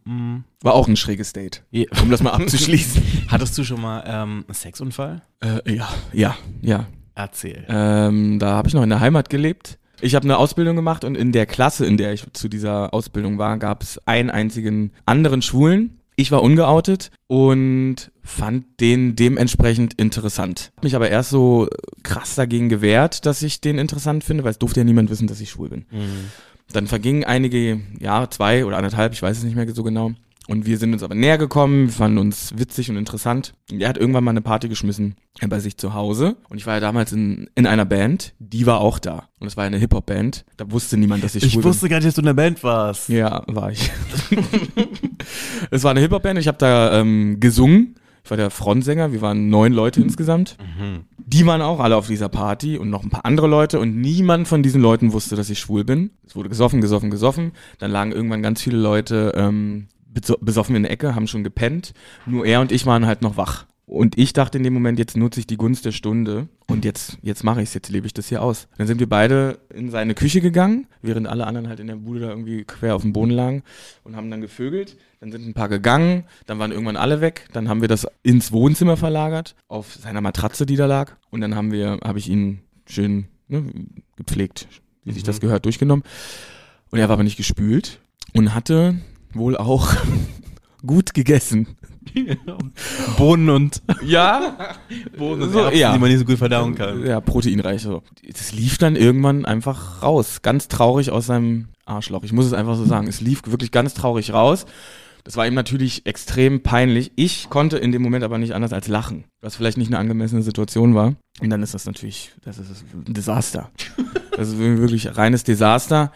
mm, mm. War auch ein schräges Date, Ja. um das mal abzuschließen. (laughs) Hattest du schon mal ähm, einen Sexunfall? äh, ja, ja, ja. Erzähl. Ähm, da habe ich noch in der Heimat gelebt. Ich habe eine Ausbildung gemacht und in der Klasse, in der ich zu dieser Ausbildung war, gab es einen einzigen anderen Schwulen. Ich war ungeoutet und fand den dementsprechend interessant. Hab Mich aber erst so krass dagegen gewehrt, dass ich den interessant finde, weil es durfte ja niemand wissen, dass ich schwul bin. Mhm. Dann vergingen einige Jahre, zwei oder anderthalb, ich weiß es nicht mehr so genau. Und wir sind uns aber näher gekommen, wir fanden uns witzig und interessant. Und er hat irgendwann mal eine Party geschmissen äh, bei sich zu Hause. Und ich war ja damals in, in einer Band, die war auch da. Und es war eine Hip-Hop-Band. Da wusste niemand, dass ich, Ich schwul wusste gar nicht, dass du in der Band warst. bin. Ja, war ich. (laughs) es war eine Hip-Hop-Band, ich habe da ähm, gesungen. Ich war der Frontsänger, wir waren neun Leute insgesamt. Mhm. Die waren auch alle auf dieser Party und noch ein paar andere Leute und niemand von diesen Leuten wusste, dass ich schwul bin. Es wurde gesoffen, gesoffen, gesoffen. Dann lagen irgendwann ganz viele Leute ähm, besoffen in der Ecke, haben schon gepennt. Nur er und ich waren halt noch wach. Und ich dachte in dem Moment, jetzt nutze ich die Gunst der Stunde und jetzt, jetzt mache ich es, jetzt lebe ich das hier aus. Dann sind wir beide in seine Küche gegangen, während alle anderen halt in der Bude da irgendwie quer auf dem Boden lagen und haben dann gevögelt. Dann sind ein paar gegangen, dann waren irgendwann alle weg. Dann haben wir das ins Wohnzimmer verlagert, auf seiner Matratze, die da lag. Und dann haben wir, habe ich ihn schön ne, gepflegt, wie sich das gehört, durchgenommen. Und er war aber nicht gespült und hatte wohl auch (laughs) gut gegessen. (laughs) Bohnen und Ja, Bohnen und So, Erbsen, ja. die man nicht so gut verdauen kann. ja, proteinreich. So. Das lief dann irgendwann einfach raus. Ganz traurig aus seinem Arschloch. Ich muss es einfach so sagen. Es lief wirklich ganz traurig raus. Das war ihm natürlich extrem peinlich. Ich konnte in dem Moment aber nicht anders als lachen, was vielleicht nicht eine angemessene Situation war. Und dann ist das natürlich, das ist ein Desaster. (laughs) Das ist wirklich reines Desaster.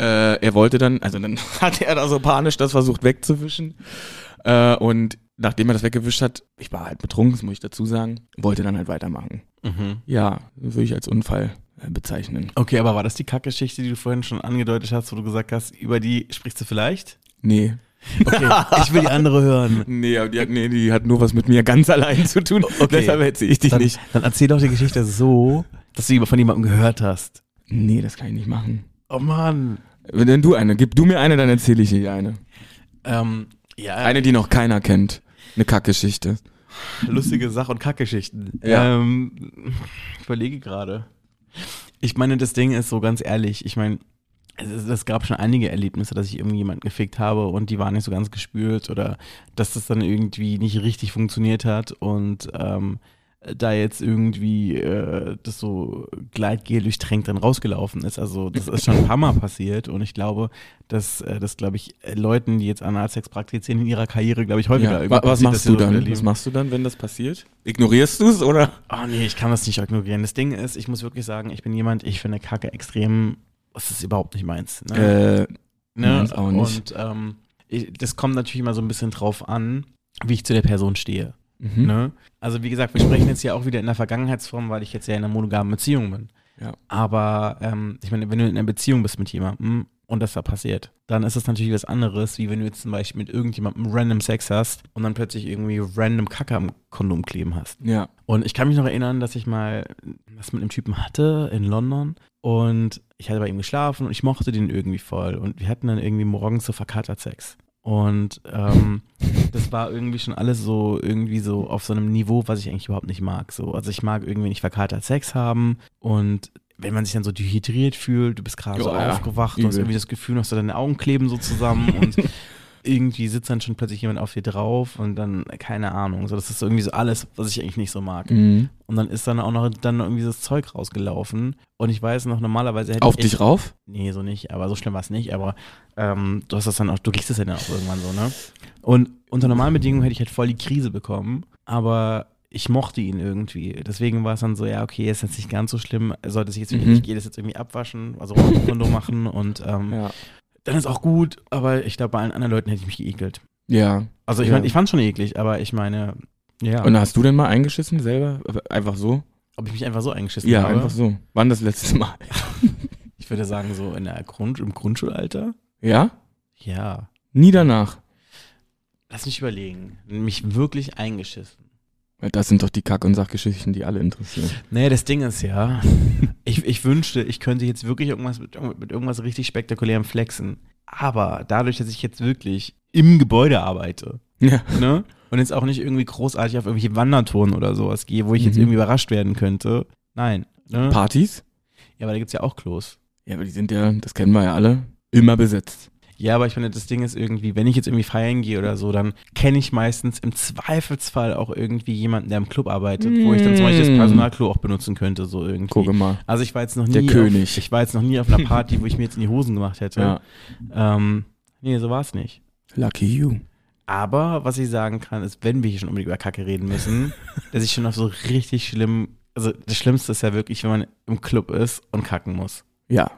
Äh, er wollte dann, also dann (laughs) hat er da so panisch das versucht wegzuwischen. Äh, und nachdem er das weggewischt hat, ich war halt betrunken, das muss ich dazu sagen, wollte dann halt weitermachen. Mhm. Ja, würde ich als Unfall äh, bezeichnen. Okay, aber war das die Kackgeschichte, die du vorhin schon angedeutet hast, wo du gesagt hast, über die sprichst du vielleicht? Nee. Okay, ich will die andere hören. (laughs) Nee, aber die hat, nee, die hat nur was mit mir ganz (laughs) allein zu tun. Okay. Deshalb erzähle ich dich Dann, nicht. dann erzähl doch die Geschichte so, dass du von jemandem gehört hast. Nee, das kann ich nicht machen. Oh Mann. Wenn du eine, gib du mir eine, dann erzähle ich dir eine. Ähm, ja, Eine, die noch keiner kennt. Eine Kackgeschichte. lustige Sach- und Kackgeschichten. Ja. Ähm, ich überlege gerade. Ich meine, das Ding ist so ganz ehrlich, ich meine, es, es gab schon einige Erlebnisse, dass ich irgendwie jemanden gefickt habe und die waren nicht so ganz gespült oder dass das dann irgendwie nicht richtig funktioniert hat und ähm, da jetzt irgendwie äh, das so Gleitgel durchtränkt dann rausgelaufen ist. Also das ist schon ein paar Mal passiert und ich glaube, dass äh, das, glaube ich, Leuten, die jetzt Analsex praktizieren in ihrer Karriere, glaube ich, häufiger Ja. Was machst du dann? erleben. Was machst du dann, wenn das passiert? Ignorierst du es oder? Oh nee, ich kann das nicht ignorieren. Das Ding ist, ich muss wirklich sagen, ich bin jemand, ich finde Kacke extrem, das ist überhaupt nicht meins. Ne? Äh, ne? auch nicht. Und ähm, ich, das kommt natürlich immer so ein bisschen drauf an, wie ich zu der Person stehe. Mhm. Ne? Also wie gesagt, wir sprechen jetzt ja auch wieder in der Vergangenheitsform, weil ich jetzt ja in einer monogamen Beziehung bin. Ja. Aber ähm, ich meine, wenn du in einer Beziehung bist mit jemandem und das da passiert, dann ist es natürlich was anderes, wie wenn du jetzt zum Beispiel mit irgendjemandem random Sex hast und dann plötzlich irgendwie random Kacke am Kondom kleben hast. Ja. Und ich kann mich noch erinnern, dass ich mal was mit einem Typen hatte in London und ich hatte bei ihm geschlafen und ich mochte den irgendwie voll und wir hatten dann irgendwie morgens so verkatert Sex. Und ähm, das war irgendwie schon alles so irgendwie so auf so einem Niveau, was ich eigentlich überhaupt nicht mag. So, also ich mag irgendwie nicht verkatert Sex haben und wenn man sich dann so dehydriert fühlt, du bist gerade so Ja, aufgewacht, du hast Übel. irgendwie das Gefühl, dass deine Augen kleben so zusammen und (laughs) irgendwie sitzt dann schon plötzlich jemand auf dir drauf und dann, keine Ahnung, so das ist irgendwie so alles, was ich eigentlich nicht so mag. Mhm. Und dann ist dann auch noch dann irgendwie das Zeug rausgelaufen. Und ich weiß noch, normalerweise hätte Auf ich. dich rauf? Nee, so nicht, aber so schlimm war es nicht. Aber ähm, du hast das dann auch, du kriegst es ja dann auch irgendwann so, ne? Und unter normalen Bedingungen hätte ich halt voll die Krise bekommen. Aber ich mochte ihn irgendwie. Deswegen war es dann so, ja, okay, ist jetzt nicht ganz so schlimm. Sollte sich jetzt, Mhm. ich gehe das jetzt irgendwie abwaschen, also Kondom machen und ähm, Ja. Dann ist auch gut. Aber ich glaube, bei allen anderen Leuten hätte ich mich geekelt. Ja. Also ich Ja. meine, ich fand schon eklig, aber ich meine, ja, Und hast du denn mal eingeschissen selber? Einfach so? ob ich mich einfach so eingeschissen Ja, habe. einfach so. Wann das letzte Mal? (laughs) Ich würde sagen, so in der Grund, im Grundschulalter. Ja? Ja. Nie danach. Lass mich überlegen. Mich wirklich eingeschissen. Das sind doch die Kack- und Sachgeschichten, die alle interessieren. Naja, das Ding ist ja, (laughs) ich, ich wünschte, ich könnte jetzt wirklich irgendwas mit, mit irgendwas richtig spektakulärem flexen. Aber dadurch, dass ich jetzt wirklich im Gebäude arbeite, Ja. ne? Und jetzt auch nicht irgendwie großartig auf irgendwelche Wandertouren oder sowas gehe, wo ich jetzt Mhm. irgendwie überrascht werden könnte. Nein. Ne? Partys? Ja, aber da gibt's ja auch Klos. Ja, aber die sind ja, das kennen wir ja alle, immer besetzt. Ja, aber ich finde, das Ding ist irgendwie, wenn ich jetzt irgendwie feiern gehe oder so, dann kenne ich meistens im Zweifelsfall auch irgendwie jemanden, der im Club arbeitet, wo ich dann zum Beispiel das Mm. Personalklo auch benutzen könnte, so irgendwie. Gucke mal. Also ich war jetzt noch nie Der auf, König. ich war jetzt noch nie auf einer Party, wo ich mir jetzt in die Hosen gemacht hätte. Ja. Ähm, nee, so war es nicht. Lucky you. Aber was ich sagen kann, ist, wenn wir hier schon unbedingt über Kacke reden müssen, (laughs) dass ich schon auf so richtig schlimm, also das Schlimmste ist ja wirklich, wenn man im Club ist und kacken muss. Ja,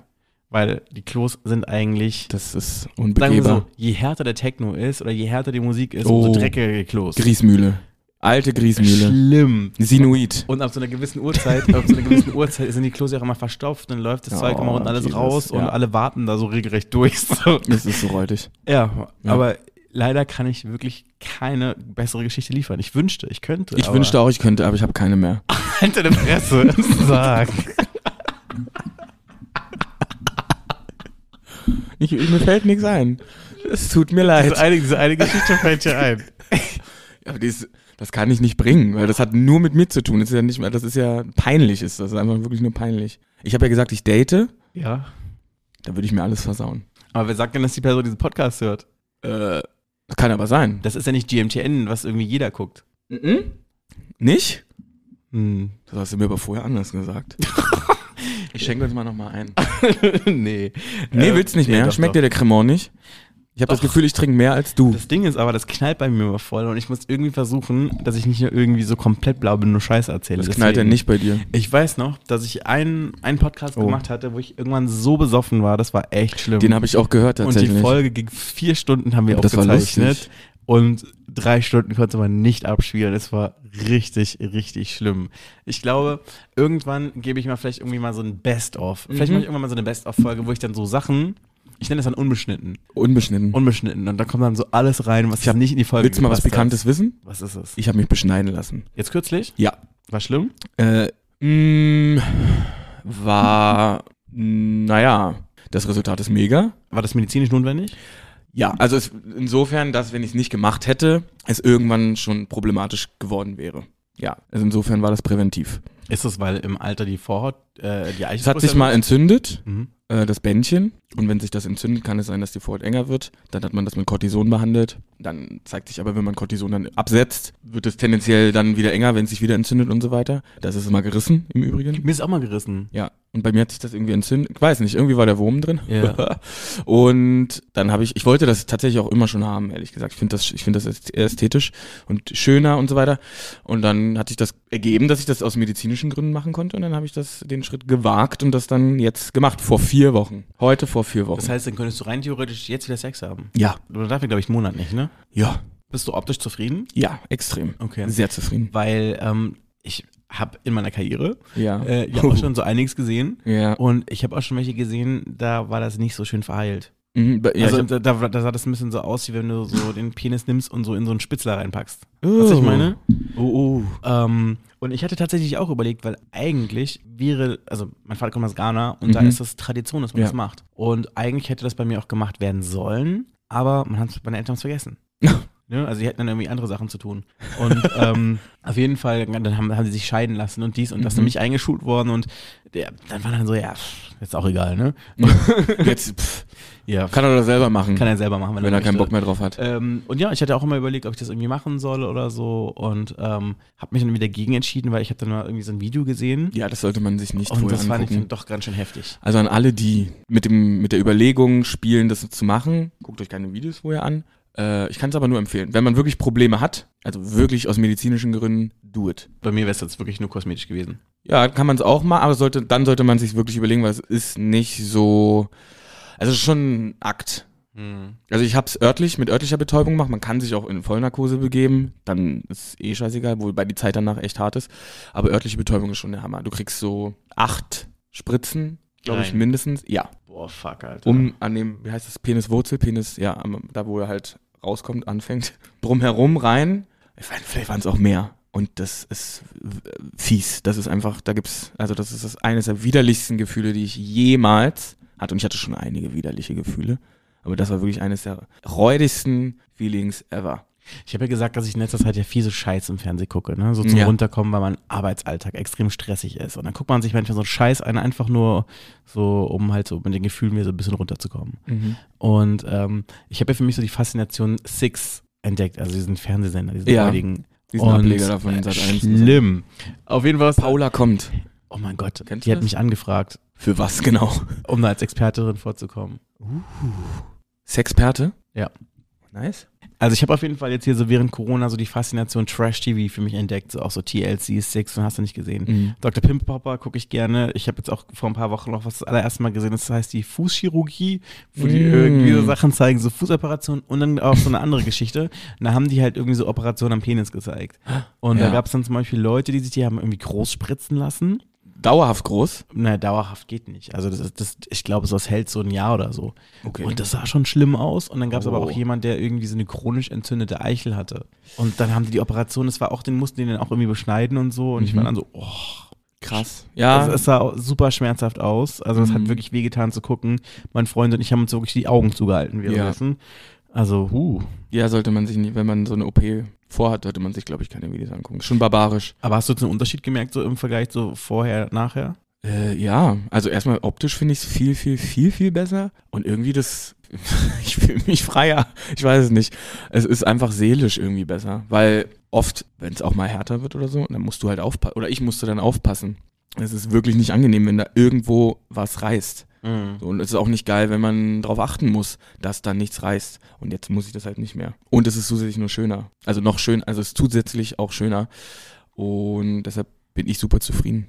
Weil die Klos sind eigentlich, das ist sagen wir unbegehbar. so, je härter der Techno ist oder je härter die Musik ist, Oh. umso dreckiger die Klos. Griesmühle. Alte Griesmühle. Schlimm. Sinuit. Und ab so einer gewissen Uhrzeit, ab so einer gewissen Uhrzeit sind die Klos ja auch immer verstopft, dann läuft das Oh, Zeug immer unten alles Jesus, raus und ja. alle warten da so regelrecht durch. So. Das ist so räudig. Ja, Ja. aber leider kann ich wirklich keine bessere Geschichte liefern. Ich wünschte, ich könnte. Ich wünschte auch, ich könnte, aber ich habe keine mehr. (laughs) Hinter der Presse. Sag. (laughs) Ich, mir fällt nichts ein. Es tut mir leid. eine, diese eine Geschichte fällt dir ein. (laughs) Aber dies, das kann ich nicht bringen, weil das hat nur mit mir zu tun. Das ist ja nicht mehr, das ist ja peinlich, ist das. Das ist einfach wirklich nur peinlich. Ich habe ja gesagt, ich date, Ja. da würde ich mir alles versauen. Aber wer sagt denn, dass die Person diesen Podcast hört? Äh, Kann aber sein. Das ist ja nicht GMTN, was irgendwie jeder guckt. Nicht? Hm. Das hast du mir aber vorher anders gesagt. (laughs) ich schenke uns mal nochmal ein. (laughs) nee. Nee, Äh, willst nicht nee, mehr? doch, Schmeckt doch. dir der Cremant nicht? Ich habe das. Gefühl, ich trinke mehr als du. Das Ding ist aber, das knallt bei mir immer voll und ich muss irgendwie versuchen, dass ich nicht nur irgendwie so komplett blau bin und nur Scheiße erzähle. Das knallt ja nicht bei dir. Ich weiß noch, dass ich einen, einen Podcast Oh. gemacht hatte, wo ich irgendwann so besoffen war, das war echt schlimm. Den habe ich auch gehört und tatsächlich. die Folge ging vier Stunden, haben wir Das aufgezeichnet. Und drei Stunden konnte man nicht abspielen. Es war richtig, richtig schlimm. Ich glaube, irgendwann gebe ich mal vielleicht irgendwie mal so ein Best-of. Vielleicht Mhm. mache ich irgendwann mal so eine Best-of-Folge, wo ich dann so Sachen, ich nenne das dann unbeschnitten. Unbeschnitten. Unbeschnitten. Und da kommt dann so alles rein, was Ich nicht in die Folge Willst du mal was gepasst hat. Bekanntes wissen? Was ist es? Ich habe mich beschneiden lassen. Jetzt kürzlich? Ja. War schlimm? Äh, mh, war, naja, das Resultat ist mega. War das medizinisch notwendig? Ja, also es, insofern, dass wenn ich es nicht gemacht hätte, es irgendwann schon problematisch geworden wäre. Ja, also insofern war das präventiv. Ist es, weil im Alter die Vorhaut, äh, die Eichel Es hat sich mal entzündet, Mhm. äh, das Bändchen. Und wenn sich das entzündet, kann es sein, dass die Vorhaut enger wird. Dann hat man das mit Cortison behandelt. Dann zeigt sich aber, wenn man Cortison dann absetzt, wird es tendenziell dann wieder enger, wenn es sich wieder entzündet und so weiter. Das ist immer gerissen im Übrigen. Mir ist auch mal gerissen. Ja, und bei mir hat sich das irgendwie entzündet. Ich weiß nicht, irgendwie war der Wurm drin. Ja. (laughs) und dann habe ich, ich wollte das tatsächlich auch immer schon haben, ehrlich gesagt. Ich finde das, ich finde das äst- ästhetisch und schöner und so weiter. Und dann hat sich das ergeben, dass ich das aus medizinischen Gründen machen konnte. Und dann habe ich das, den Schritt gewagt und das dann jetzt gemacht. Vor vier Wochen. Heute vor vier Wochen. Das heißt, dann könntest du rein theoretisch jetzt wieder Sex haben. ja, Du darfst, glaube ich, einen Monat nicht, ne? ja, Bist du optisch zufrieden? ja, extrem. Okay. Sehr zufrieden. Weil ähm, ich habe in meiner Karriere Ja. äh, ich hab auch (laughs) schon so einiges gesehen. ja. Und ich habe auch schon welche gesehen, da war das nicht so schön verheilt. Mhm, ja, also da, da, da sah das ein bisschen so aus, wie wenn du so den Penis nimmst und so in so einen Spitzler reinpackst. Oh. Was ich meine? Oh, oh. Ähm, und ich hatte tatsächlich auch überlegt, weil eigentlich wäre, also mein Vater kommt aus Ghana und da Mhm. ist das Tradition, dass man Ja. das macht. Und eigentlich hätte das bei mir auch gemacht werden sollen, aber man hat's, meine Eltern haben es vergessen. (laughs) Ne? Also die hätten dann irgendwie andere Sachen zu tun. Und (laughs) ähm, auf jeden Fall, dann haben, haben sie sich scheiden lassen und dies und das, Mhm. dann bin ich eingeschult worden und der, dann war dann so, ja, pff, ist auch egal, ne? Jetzt pff, Ja, kann er das selber machen, kann er selber machen, wenn, wenn er keinen möchte. Bock mehr drauf hat. Ähm, und ja, ich hatte auch immer überlegt, ob ich das irgendwie machen soll oder so und ähm, habe mich dann wieder gegen entschieden, weil ich habe dann mal irgendwie so ein Video gesehen Ja, das sollte man sich nicht und vorher das fand ich angucken. dann doch ganz schön heftig. Also an alle, die mit, dem, mit der Überlegung spielen, das zu machen, guckt euch keine Videos vorher an. Äh, ich kann es aber nur empfehlen. Wenn man wirklich Probleme hat, also wirklich aus medizinischen Gründen, do it. Bei mir wäre es jetzt wirklich nur kosmetisch gewesen. Ja, kann man es auch mal, aber sollte, dann sollte man sich wirklich überlegen, weil es ist nicht so. Also schon ein Akt. Also ich habe es örtlich mit örtlicher Betäubung gemacht. Man kann sich auch in Vollnarkose begeben. Dann ist eh scheißegal, wobei die Zeit danach echt hart ist. Aber örtliche Betäubung ist schon der Hammer. Du kriegst so acht Spritzen, glaube ich, mindestens. Ja. Boah, fuck, Alter. Um an dem, wie heißt das, Peniswurzel, Penis, ja, am- da wo er halt rauskommt, anfängt, (laughs) drumherum rein. Vielleicht waren es auch mehr. Und das ist fies. Das ist einfach, da gibt's, also das ist das eines der widerlichsten Gefühle, die ich jemals hatte. Und ich hatte schon einige widerliche Gefühle. Aber das war wirklich eines der räudigsten Feelings ever. Ich habe ja gesagt, dass ich in letzter Zeit ja viel so Scheiß im Fernsehen gucke, ne? So zum Ja. Runterkommen, weil mein Arbeitsalltag extrem stressig ist. Und dann guckt man sich manchmal so einen Scheiß an, einfach nur so, um halt so mit den Gefühlen wieder so ein bisschen runterzukommen. Und ähm, ich habe ja für mich so die Faszination Six entdeckt, also diesen Fernsehsender, diesen Ja. heutigen. Diesen Und, Ableger davon in Sat 1. Schlimm. Auf jeden Fall. Paula kommt. Oh mein Gott, Kennst die hat das? mich angefragt, Für was genau? um da als Expertin vorzukommen. Sexperte? Ja. Nice. Also ich habe auf jeden Fall jetzt hier so während Corona so die Faszination Trash-TV für mich entdeckt, so auch so TLC, Six und hast du nicht gesehen. Mhm. Dr. Pimp Popper gucke ich gerne. Ich habe jetzt auch vor ein paar Wochen noch was das allererste Mal gesehen, das heißt die Fußchirurgie, wo die Mm. irgendwie so Sachen zeigen, so Fußoperationen und dann auch so eine andere Geschichte. Und da haben die halt irgendwie so Operationen am Penis gezeigt. Und Ja. da gab es dann zum Beispiel Leute, die sich die haben irgendwie groß spritzen lassen. Dauerhaft groß. Naja, dauerhaft geht nicht. Also das ist, das, ich glaube, sowas hält so ein Jahr oder so. Okay. Und das sah schon schlimm aus. Und dann gab es aber Oh. auch jemand, der irgendwie so eine chronisch entzündete Eichel hatte. Und dann haben die die Operation, das war auch, den mussten die dann auch irgendwie beschneiden und so. Und ich war Mhm. dann so, oh, Krass. Ja. also es sah super schmerzhaft aus. Also es hat Mhm. wirklich wehgetan zu gucken. Mein Freund und ich haben uns wirklich die Augen zugehalten währenddessen. Also, huh. Ja, sollte man sich nicht, wenn man so eine OP vorhat, sollte man sich, glaube ich, keine Videos angucken. Schon barbarisch. Aber hast du jetzt einen Unterschied gemerkt, so im Vergleich so vorher, nachher? Äh, ja, also erstmal optisch finde ich es viel, viel, viel, viel besser. Und irgendwie das, (laughs) ich fühle mich freier. Ich weiß es nicht. Es ist einfach seelisch irgendwie besser, weil oft, wenn es auch mal härter wird oder so, dann musst du halt aufpassen. Oder ich musste dann aufpassen. Es ist wirklich nicht angenehm, wenn da irgendwo was reißt. So, und es ist auch nicht geil, wenn man darauf achten muss, dass da nichts reißt. Und jetzt muss ich das halt nicht mehr. Und es ist zusätzlich nur schöner. Also noch schön, also es ist zusätzlich auch schöner. Und deshalb bin ich super zufrieden.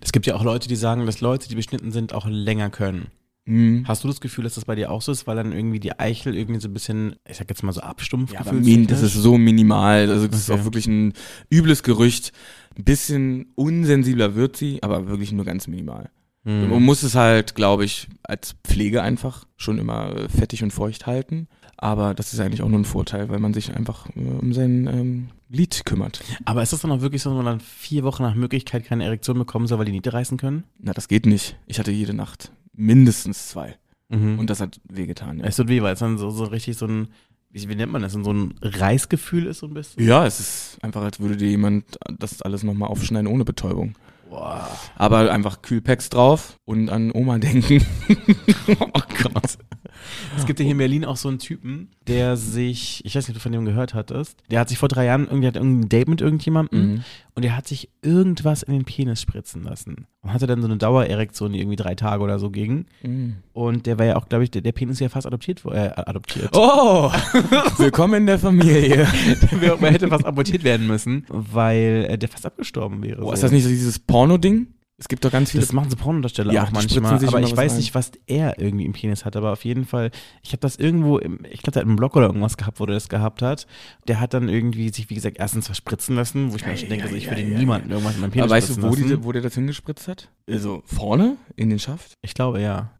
Es gibt ja auch Leute, die sagen, dass Leute, die beschnitten sind, auch länger können. Mhm. Hast du das Gefühl, dass das bei dir auch so ist, weil dann irgendwie die Eichel irgendwie so ein bisschen, ich sag jetzt mal so abstumpft Ja, min, das ist so minimal. Also das ist Okay. auch wirklich ein übles Gerücht. Ein bisschen unsensibler wird sie, aber wirklich nur ganz minimal. Hm. Man muss es halt, glaube ich, als Pflege einfach schon immer äh, fettig und feucht halten. Aber das ist eigentlich auch nur ein Vorteil, weil man sich einfach äh, um sein ähm, Glied kümmert. Aber ist das dann auch wirklich so, dass man dann vier Wochen nach Möglichkeit keine Erektion bekommen soll, weil die Niete reißen können? Na, das geht nicht. Ich hatte jede Nacht mindestens zwei. Mhm. Und das hat wehgetan. Ja, es tut weh, weil es dann so, so richtig so ein, wie, wie nennt man das, so ein Reißgefühl ist so ein bisschen? ja es ist einfach, als würde dir jemand das alles nochmal aufschneiden ohne Betäubung. Boah. Aber einfach Kühlpacks drauf und an Oma denken. (laughs) Oh Gott. Es gibt ja hier in Berlin auch so einen Typen, der sich, ich weiß nicht, ob du von dem gehört hattest, der hat sich vor drei Jahren irgendwie hat irgendein Date mit irgendjemandem Mhm. und der hat sich irgendwas in den Penis spritzen lassen. Und hatte dann so eine Dauererektion, die irgendwie drei Tage oder so ging. Mhm. Und der war ja auch, glaube ich, der, der Penis ist ja fast adoptiert, äh, adoptiert. Oh, (laughs) willkommen in der Familie. (laughs) Der hätte fast amputiert werden müssen, weil äh, der fast abgestorben wäre. Oh, so. ist das nicht so dieses Porno-Ding? Es gibt doch ganz viele. Das machen so Pornodarsteller Ja, auch manchmal. sich Aber ich weiß rein. nicht, was er irgendwie im Penis hat. Aber auf jeden Fall, ich habe das irgendwo, im, ich glaube, der hat einen Blog oder irgendwas gehabt, wo der das gehabt hat. Der hat dann irgendwie sich, wie gesagt, erstens verspritzen lassen, wo ich mir schon denke, also ich würde niemanden irgendwas in meinem Penis Aber weißt du, wo, die, wo der das hingespritzt hat? Also vorne in den Schaft? Ich glaube, ja.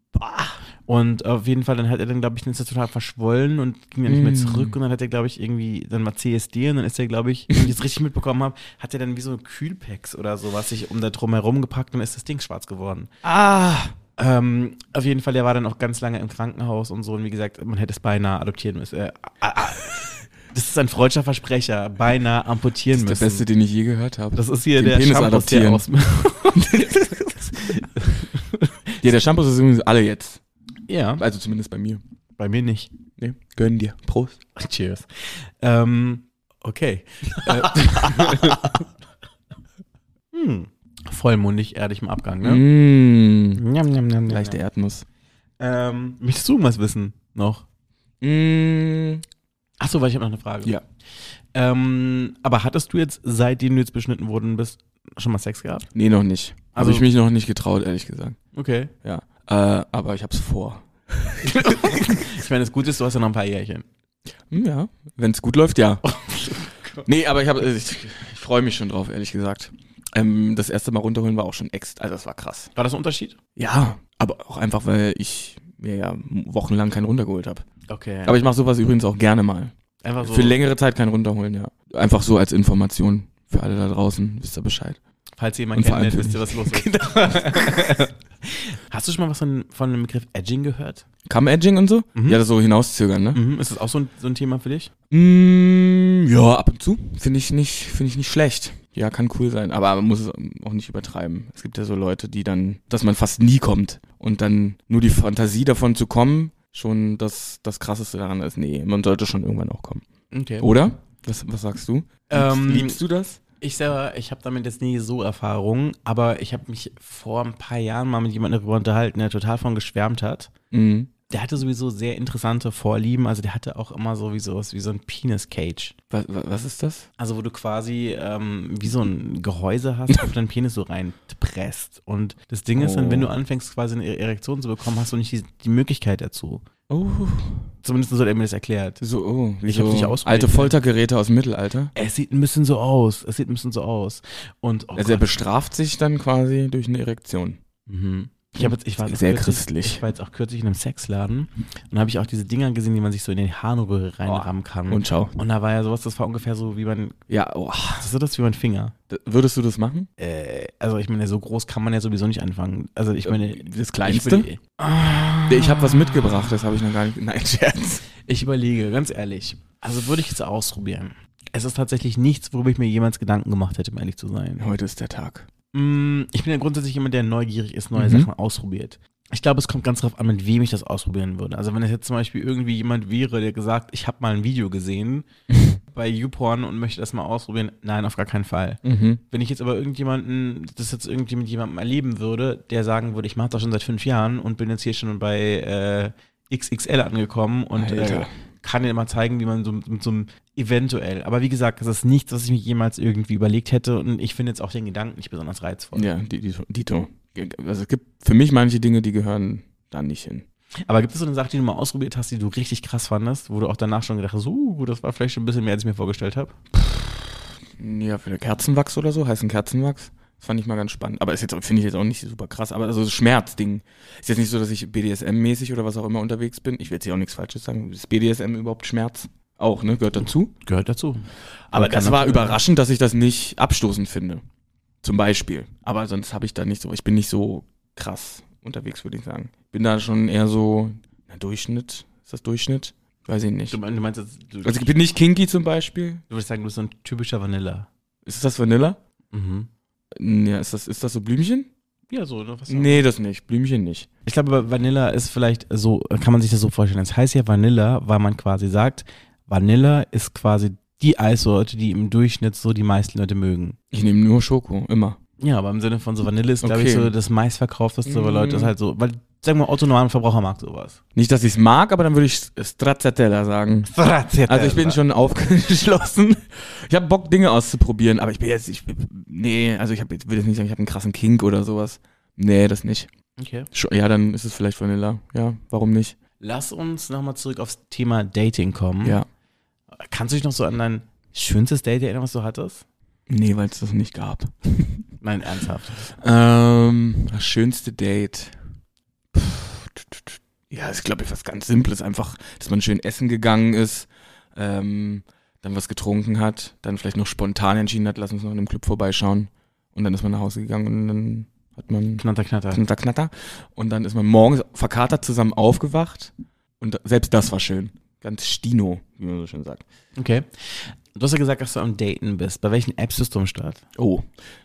Und auf jeden Fall, dann hat er dann, glaube ich, dann ist er total verschwollen und ging dann nicht mehr Mm. zurück. Und dann hat er, glaube ich, irgendwie, dann mal CSD und dann ist er, glaube ich, wenn ich es richtig mitbekommen habe, hat er dann wie so Kühlpacks oder so, was sich um da drum herum gepackt und ist das Ding schwarz geworden. Ah! Ähm, auf jeden Fall, der war dann auch ganz lange im Krankenhaus und so. Und wie gesagt, man hätte es beinahe adoptieren müssen. Äh, ah, ah. das ist ein freudscher Versprecher. Beinahe amputieren Das ist müssen. der beste, den ich je gehört habe. das ist hier Den der Penis Shampoo, der adoptieren. aus (laughs) (laughs) Ja, der Shampoo ist übrigens alle jetzt. Ja, Also zumindest bei mir. bei mir nicht. Nee, gönn dir. Prost. (laughs) Cheers. Ähm, okay. Äh, (laughs) hm. Vollmundig, ehrlich im Abgang, ne? Mmh. Njam, njam, njam, Leichte. Erdnuss. Ähm, möchtest du was wissen noch? Mmh. Achso, weil ich habe noch eine Frage. Ja. Ähm, aber hattest du jetzt, seitdem du jetzt beschnitten worden bist, schon mal Sex gehabt? Nee, noch nicht. Also- Habe ich mich noch nicht getraut, ehrlich gesagt. Okay. Ja. Äh, aber ich hab's vor. (laughs) Ich meine, das Gute ist, du hast ja noch ein paar Jährchen. Hm, ja. Wenn es gut läuft, ja. nee, aber ich habe, ich, ich freue mich schon drauf, ehrlich gesagt. Ähm, das erste Mal runterholen war auch schon extra, also das war krass. War das ein Unterschied? Ja, aber auch einfach, weil ich mir ja wochenlang keinen runtergeholt habe. Okay. Aber ich mache sowas übrigens auch gerne mal. einfach so, Für längere Zeit keinen runterholen, ja. Einfach so als Information für alle da draußen, wisst ihr Bescheid. falls allem kennt, wisst ihr, was los ist. (laughs) (laughs) Hast du schon mal was von, von dem Begriff Edging gehört? Come-Edging und so? Mhm. Ja, das so hinauszögern, ne? Mhm. Ist das auch so ein, so ein Thema für dich? Mm, ja, ab und zu. Finde ich nicht, finde ich nicht schlecht. Ja, kann cool sein, aber man muss es auch nicht übertreiben. Es gibt ja so Leute, die dann, dass man fast nie kommt und dann nur die Fantasie davon zu kommen, schon das, das krasseste daran ist, nee, man sollte schon irgendwann auch kommen. Okay. Oder? Was, was sagst du? Ähm, liebst, liebst du das? Ich selber, ich habe damit jetzt nie so Erfahrung, aber ich habe mich vor ein paar Jahren mal mit jemandem darüber unterhalten, der total von geschwärmt hat. Mhm. Der hatte sowieso sehr interessante Vorlieben, also der hatte auch immer so wie sowas wie so ein Penis-Cage. Was, was ist das? Also wo du quasi ähm, wie so ein Gehäuse hast, wo du deinen Penis so reinpresst. Und das Ding ist dann, wenn du Oh. anfängst quasi eine Erektion zu bekommen, hast du nicht die, die Möglichkeit dazu. Oh, Zumindest so hat er mir das erklärt. so, oh. Ich hab's so nicht ausprobiert. Alte Foltergeräte aus dem Mittelalter. Es sieht ein bisschen so aus. Es sieht ein bisschen so aus. Und oh also er Gott. bestraft sich dann quasi durch eine Erektion. Mhm. Ich, jetzt, ich war jetzt auch Sehr kürzlich, christlich. Ich war jetzt auch kürzlich in einem Sexladen und habe ich auch diese Dinger gesehen, die man sich so in die Harnröhre reinrammen kann. Und schau. und da war ja sowas, das war ungefähr so wie mein, Ja, oh. das ist so das wie mein Finger. D- Würdest du das machen? Äh, also ich meine, so groß kann man ja sowieso nicht anfangen. Also ich meine, Das ich, kleinste? Ah. Ich habe was mitgebracht, das habe ich noch gar nicht. Nein, Scherz. ich überlege, ganz ehrlich. Also würde ich es ausprobieren. Es ist tatsächlich nichts, worüber ich mir jemals Gedanken gemacht hätte, um ehrlich zu sein. Heute ist der Tag. Mm, Ich bin ja grundsätzlich jemand, der neugierig ist, neue Mhm. Sachen ausprobiert. Ich glaube, es kommt ganz drauf an, mit wem ich das ausprobieren würde. Also wenn es jetzt zum Beispiel irgendwie jemand wäre, der gesagt, ich habe mal ein Video gesehen (laughs) bei YouPorn und möchte das mal ausprobieren, nein, auf gar keinen Fall. Mhm. Wenn ich jetzt aber irgendjemanden, das jetzt irgendwie mit jemandem erleben würde, der sagen würde, ich mache das schon seit fünf Jahren und bin jetzt hier schon bei äh, XXL angekommen und äh. Kann dir mal zeigen, wie man so mit so einem eventuell. Aber wie gesagt, das ist nichts, was ich mir jemals irgendwie überlegt hätte und ich finde jetzt auch den Gedanken nicht besonders reizvoll. Ja, Dito. Also es gibt für mich manche Dinge, die gehören da nicht hin. Aber gibt es so eine Sache, die du mal ausprobiert hast, die du richtig krass fandest, wo du auch danach schon gedacht hast, uh, das war vielleicht schon ein bisschen mehr, als ich mir vorgestellt habe? Ja, für Kerzenwachs oder so, heißen Kerzenwachs. Das fand ich mal ganz spannend. Aber ist jetzt, finde ich jetzt auch nicht super krass. Aber also das Schmerzding. Ist jetzt nicht so, dass ich BDSM-mäßig oder was auch immer unterwegs bin. Ich will jetzt hier auch nichts Falsches sagen. Ist BDSM überhaupt Schmerz? Auch, ne? Gehört dazu. Gehört dazu. Aber kann das war überraschend, dass ich das nicht abstoßend finde. Zum Beispiel. Aber sonst habe ich da nicht so, ich bin nicht so krass unterwegs, würde ich sagen. Bin da schon eher so, na, Durchschnitt. Ist das Durchschnitt? Weiß ich nicht. Du, mein- du meinst du, Also ich bin nicht kinky zum Beispiel. du würdest sagen, du bist so ein typischer Vanilla. Ist das Vanilla? Mhm. Ja, ist das, ist das so Blümchen? Ja, so, ne? Was Nee, das nicht. Blümchen nicht. Ich glaube, Vanilla ist vielleicht so, kann man sich das so vorstellen. Es heißt ja Vanilla, weil man quasi sagt, Vanilla ist quasi die Eissorte, die im Durchschnitt so die meisten Leute mögen. Ich nehme nur Schoko, immer. Ja, aber im Sinne von so Vanille ist, glaube ich, Okay. so das meistverkaufteste, weil Mhm. Leute das halt so, weil, sagen wir, Otto Normalverbraucher mag sowas. Nicht, dass ich es mag, aber dann würde ich Stracciatella sagen. Also ich bin schon aufgeschlossen. Ich habe Bock, Dinge auszuprobieren, aber ich bin jetzt, ich, nee, also ich hab, ich will jetzt nicht sagen, ich habe einen krassen Kink oder sowas. Nee, das nicht. Okay. Ja, dann ist es vielleicht Vanilla. Ja, warum nicht? Lass uns nochmal zurück aufs Thema Dating kommen. Ja. Kannst du dich noch so an dein schönstes Date erinnern, was du hattest? Nee, weil es das nicht gab. Nein, ernsthaft. (laughs) Ähm, das schönste Date. Ja, ist glaube ich was ganz Simples. Einfach, dass man schön essen gegangen ist, ähm, dann was getrunken hat, dann vielleicht noch spontan entschieden hat, lass uns noch in einem Club vorbeischauen. Und dann ist man nach Hause gegangen und dann hat man Knatter, knatter. knatter, knatter. Und dann ist man morgens verkatert zusammen aufgewacht. Und selbst das war schön. Ganz Stino, wie man so schön sagt. Okay. Du hast ja gesagt, dass du am Daten bist. Bei welchen Apps bist du am Start? Oh,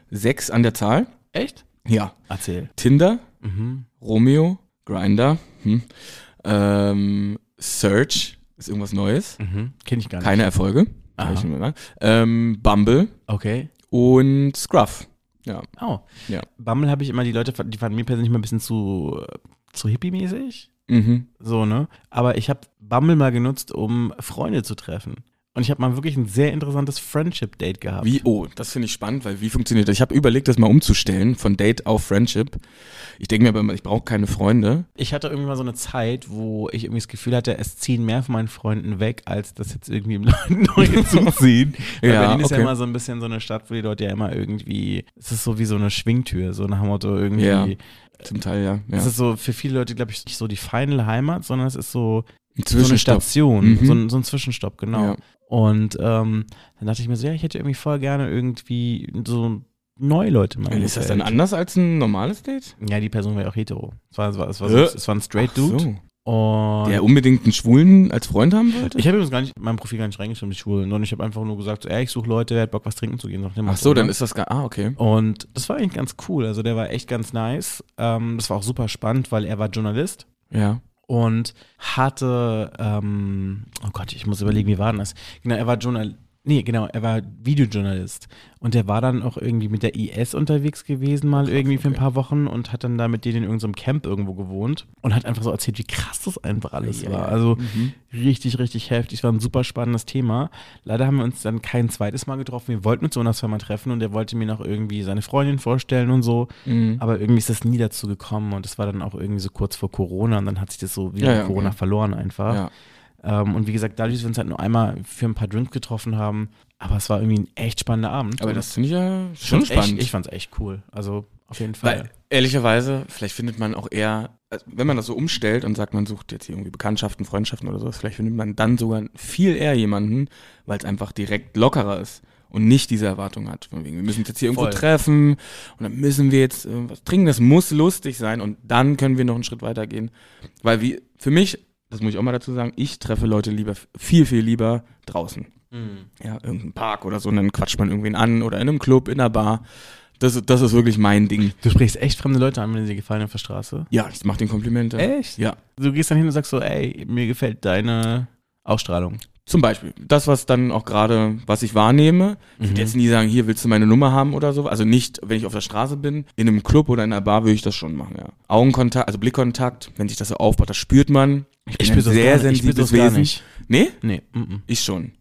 sechs an der Zahl. Echt? Ja. Erzähl. Tinder, Mhm. Romeo, Grinder, hm. ähm, Search ist irgendwas Neues. Mhm. Kenn ich gar nicht. Keine Erfolge. Kann ich nur sagen. Ähm, Bumble Okay. und Scruff. Ja. Oh. Ja. Bumble habe ich immer, die Leute, die fanden mir persönlich mal ein bisschen zu, zu hippie-mäßig. Mhm. So, ne? Aber ich habe Bumble mal genutzt, um Freunde zu treffen. Und ich habe mal wirklich ein sehr interessantes Friendship-Date gehabt. Wie, oh, das finde ich spannend, weil wie funktioniert das? Ich habe überlegt, das mal umzustellen von Date auf Friendship. Ich denke mir aber immer, ich brauche keine Freunde. Ich hatte irgendwie mal so eine Zeit, wo ich irgendwie das Gefühl hatte, es ziehen mehr von meinen Freunden weg, als das jetzt irgendwie im Leuten (laughs) neu zuziehen. Weil Ja, Berlin ist ja okay. immer so ein bisschen so eine Stadt, wo die Leute ja immer irgendwie, es ist so wie so eine Schwingtür, so nach dem Motto irgendwie. Ja, Zum Teil, ja. ja. Es ist so für viele Leute, glaube ich, nicht so die final Heimat, sondern es ist so, so eine. Station, Mhm. so, ein, so ein Zwischenstopp, genau. Ja. Und ähm, dann dachte ich mir so, ja, ich hätte irgendwie voll gerne irgendwie so neue Leute mal. Ist das dann anders als ein normales Date? Ja, die Person war ja auch hetero. Es war, es war, es war, so, Äh? es war ein straight Ach Dude. So. Und Der unbedingt einen Schwulen als Freund haben wollte? ich habe übrigens gar nicht, in meinem Profil gar nicht reingeschrieben, die Schwulen, sondern ich habe einfach nur gesagt, so, ey, ich suche Leute, wer hat Bock, was trinken zu gehen. Ach so, dann ne? ist das gar. Ah, okay. Und das war eigentlich ganz cool. Also der war echt ganz nice. Ähm, das war auch super spannend, weil er war Journalist Ja. Und hatte, ähm, oh Gott, ich muss überlegen, wie war denn das? Genau, er war Journalist. Nee, genau, er war Videojournalist. Und der war dann auch irgendwie mit der IS unterwegs gewesen, mal irgendwie für ein paar Wochen und hat dann da mit denen in irgendeinem Camp irgendwo gewohnt und hat einfach so erzählt, wie krass das einfach alles Ja, war. Also Mhm. richtig, richtig heftig. Es war ein super spannendes Thema. Leider haben wir uns dann kein zweites Mal getroffen. Wir wollten uns so zweimal treffen und er wollte mir noch irgendwie seine Freundin vorstellen und so. Mhm. Aber irgendwie ist das nie dazu gekommen und es war dann auch irgendwie so kurz vor Corona und dann hat sich das so wieder Ja, ja, Corona okay. verloren einfach. Ja. Ähm, und wie gesagt, dadurch, dass wir uns halt nur einmal für ein paar Drinks getroffen haben, aber es war irgendwie ein echt spannender Abend. Aber das finde ich ja ich schon fand's spannend. Echt, ich fand's echt cool. Also auf jeden Fall. Weil, ehrlicherweise, vielleicht findet man auch eher, also wenn man das so umstellt und sagt, man sucht jetzt hier irgendwie Bekanntschaften, Freundschaften oder sowas, vielleicht findet man dann sogar viel eher jemanden, weil es einfach direkt lockerer ist und nicht diese Erwartung hat. Von wegen, wir müssen uns jetzt hier irgendwo Voll. treffen und dann müssen wir jetzt äh, was trinken, das muss lustig sein und dann können wir noch einen Schritt weiter gehen. Weil wie, für mich, das muss ich auch mal dazu sagen, ich treffe Leute lieber, viel, viel lieber draußen. Mhm. Ja, irgendein Park oder so, und dann quatscht man irgendwen an oder in einem Club, in einer Bar. Das, ist- das ist wirklich mein Ding. Du sprichst echt fremde Leute an, wenn sie dir gefallen auf der Straße. Ja, ich mach den Komplimente. Echt? Ja. Du gehst dann hin und sagst so, ey, mir gefällt deine Ausstrahlung. Zum Beispiel. Das, was dann auch gerade, was ich wahrnehme. Ich Mhm. würde jetzt nie sagen, hier willst du meine Nummer haben oder so. Also nicht, wenn ich auf der Straße bin, in einem Club oder in einer Bar würde ich das schon machen, ja. Augenkontakt, also Blickkontakt, wenn sich das so aufbaut, das spürt man. Ich bin Ich ein spür das sehr sensibles Wesen. nicht. Nee? Nee, mm Ich schon.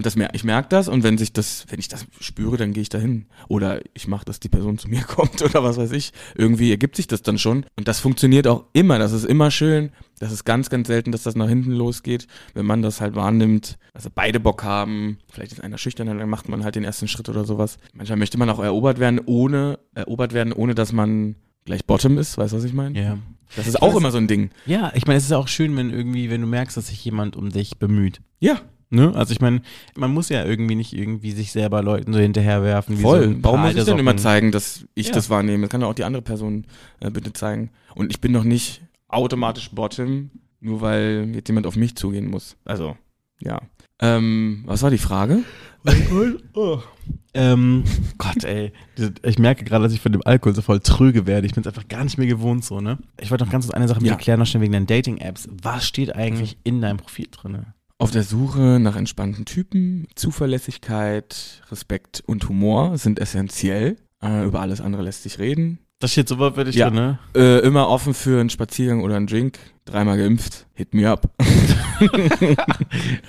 Und das mer ich merke das und wenn sich das, wenn ich das spüre, dann gehe ich dahin. Oder ich mache, dass die Person zu mir (laughs) kommt oder was weiß ich. Irgendwie ergibt sich das dann schon. Und das funktioniert auch immer. Das ist immer schön. Das ist ganz, ganz selten, dass das nach hinten losgeht, wenn man das halt wahrnimmt. Also beide Bock haben. Vielleicht ist einer schüchtern, dann macht man halt den ersten Schritt oder sowas. Manchmal möchte man auch erobert werden, ohne, erobert werden, ohne dass man gleich Bottom ist. Weißt du, was ich meine? Ja. Das ist auch immer so ein Ding. Ja, ich meine, es ist auch schön, wenn irgendwie, wenn du merkst, dass sich jemand um dich bemüht. Ja, Ne? Also ich meine, man muss ja irgendwie nicht irgendwie sich selber Leuten so hinterherwerfen. Wie Voll. So Warum muss ich denn immer zeigen, dass ich Ja. das wahrnehme? Das kann doch auch die andere Person äh, bitte zeigen. Und ich bin doch nicht automatisch Bottom, nur weil jetzt jemand auf mich zugehen muss. Also, ja. Ähm, was war die Frage? Ähm, Gott, ey. Ich merke gerade, dass ich von dem Alkohol so voll tröge werde. Ich bin es einfach gar nicht mehr gewohnt so, ne? Ich wollte noch ganz kurz eine Sache mit Ja. erklären, noch schnell wegen deinen Dating-Apps. Was steht eigentlich in deinem Profil drin? Auf der Suche nach entspannten Typen, Zuverlässigkeit, Respekt und Humor sind essentiell. Äh, über alles andere lässt sich reden. Das steht so wortwörtlich Ja. drin, ne? Äh, immer offen für einen Spaziergang oder einen Drink. Dreimal geimpft. Hit me up. (laughs)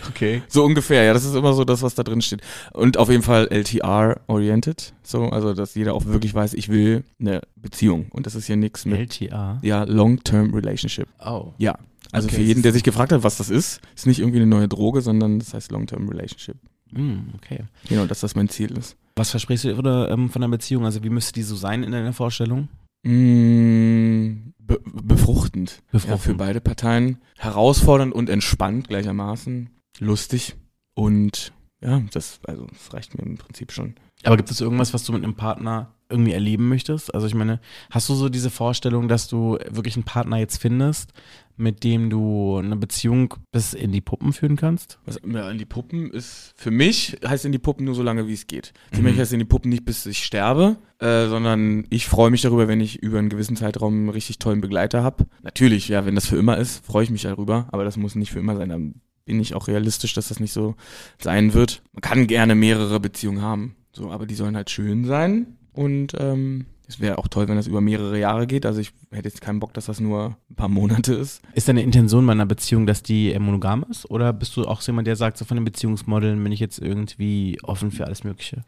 Okay. So ungefähr, ja, das ist immer so das, was da drin steht. Und auf jeden Fall LTR-oriented, so, also dass jeder auch wirklich weiß, ich will eine Beziehung. Und das ist hier nichts mit, LTA. ja, Long-Term Relationship. Oh. Ja. Also Okay, für jeden, der sich gefragt hat, was das ist, ist nicht irgendwie eine neue Droge, sondern das heißt Long-Term Relationship. Hm, okay. Genau, dass das mein Ziel ist. Was versprichst du oder, ähm, von einer Beziehung? Also wie müsste die so sein in deiner Vorstellung? Mm, be befruchtend. Ja, Befruchtend. für beide Parteien. Herausfordernd und entspannt gleichermaßen. Lustig. Und ja, das, also, das reicht mir im Prinzip schon. Aber gibt es irgendwas, was du mit einem Partner irgendwie erleben möchtest? Also ich meine, hast du so diese Vorstellung, dass du wirklich einen Partner jetzt findest, mit dem du eine Beziehung bis in die Puppen führen kannst? Was ja, in die Puppen ist, für mich heißt in die Puppen nur so lange, wie es geht. Für Mhm. mich heißt in die Puppen nicht, bis ich sterbe, äh, sondern ich freue mich darüber, wenn ich über einen gewissen Zeitraum einen richtig tollen Begleiter habe. Natürlich, ja, wenn das für immer ist, freue ich mich darüber, aber das muss nicht für immer sein. Dann bin ich auch realistisch, dass das nicht so sein wird. Man kann gerne mehrere Beziehungen haben, so, aber die sollen halt schön sein und ähm, es wäre auch toll, wenn das über mehrere Jahre geht. Also ich hätte jetzt keinen Bock, dass das nur ein paar Monate ist. Ist deine Intention bei einer Beziehung, dass die äh, monogam ist? Oder bist du auch so jemand, der sagt, so von den Beziehungsmodellen bin ich jetzt irgendwie offen für alles Mögliche?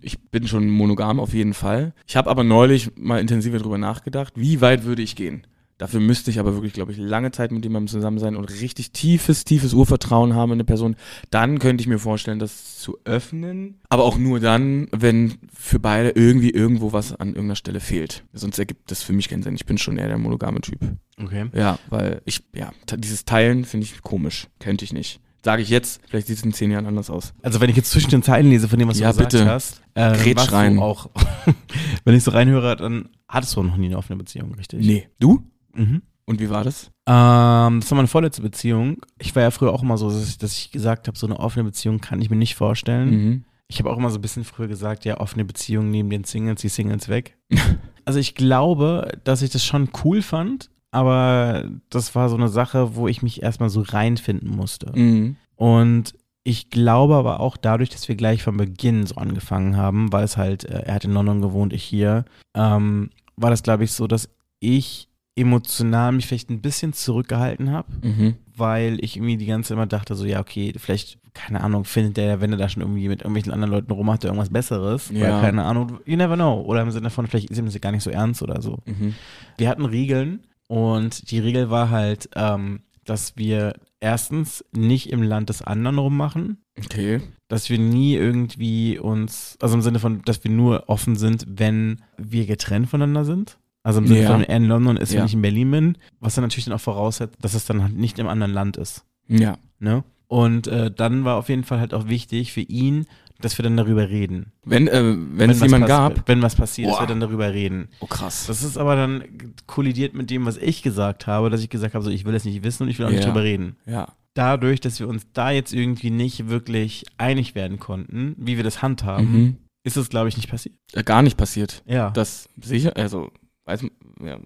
Ich bin schon monogam auf jeden Fall. Ich habe aber neulich mal intensiver drüber nachgedacht, wie weit würde ich gehen. Dafür müsste ich aber wirklich, glaube ich, lange Zeit mit jemandem zusammen sein und richtig tiefes, tiefes Urvertrauen haben in eine Person. Dann könnte ich mir vorstellen, das zu öffnen. Aber auch nur dann, wenn für beide irgendwie irgendwo was an irgendeiner Stelle fehlt. Sonst ergibt das für mich keinen Sinn. Ich bin schon eher der monogame Typ. Okay. Ja, weil ich, ja, dieses Teilen finde ich komisch. Könnte ich nicht. Sage ich jetzt, vielleicht sieht es in zehn Jahren anders aus. Also wenn ich jetzt zwischen den Zeilen lese von dem, was Ja, du gesagt bitte. hast, äh, du rein. auch, (laughs) wenn ich so reinhöre, dann hattest du noch nie eine offene Beziehung, richtig? Nee. Du? Mhm. Und wie war das? Ähm, das war meine vorletzte Beziehung. Ich war ja früher auch immer so, dass ich, dass ich gesagt habe, so eine offene Beziehung kann ich mir nicht vorstellen. Mhm. Ich habe auch immer so ein bisschen früher gesagt, ja, offene Beziehung neben den Singles, die Singles weg. (laughs) also ich glaube, dass ich das schon cool fand, aber das war so eine Sache, wo ich mich erstmal so reinfinden musste. Mhm. Und ich glaube aber auch dadurch, dass wir gleich von Beginn so angefangen haben, weil es halt, äh, er hat in London gewohnt, ich hier, ähm, war das, glaube ich, so, dass ich emotional mich vielleicht ein bisschen zurückgehalten habe, Mhm. weil ich irgendwie die ganze Zeit immer dachte, so, ja, okay, vielleicht, keine Ahnung, findet der, wenn er da schon irgendwie mit irgendwelchen anderen Leuten rummacht, der irgendwas Besseres, Ja. weil, keine Ahnung, you never know. Oder im Sinne von, vielleicht ist ihm das gar nicht so ernst oder so. Mhm. Wir hatten Regeln und die Regel war halt, ähm, dass wir erstens nicht im Land des anderen rummachen, Okay. dass wir nie irgendwie uns, also im Sinne von, dass wir nur offen sind, wenn wir getrennt voneinander sind. Also im Sinne Ja. von, wenn er in London ist, Ja. wenn ich in Berlin bin, was dann natürlich dann auch voraussetzt, dass es dann halt nicht im anderen Land ist. Ja. Ne? Und äh, dann war auf jeden Fall halt auch wichtig für ihn, dass wir dann darüber reden. Wenn, äh, wenn, es was jemanden gab. Wenn was passiert, dass Boah. wir dann darüber reden. Oh krass. Das ist aber dann kollidiert mit dem, was ich gesagt habe, dass ich gesagt habe, so ich will es nicht wissen und ich will auch nicht Ja. drüber reden. Ja. Dadurch, dass wir uns da jetzt irgendwie nicht wirklich einig werden konnten, wie wir das handhaben, Mhm. ist es, glaube ich, nicht passiert. Äh, Gar nicht passiert. Ja. Das sicher, also, weiß ja.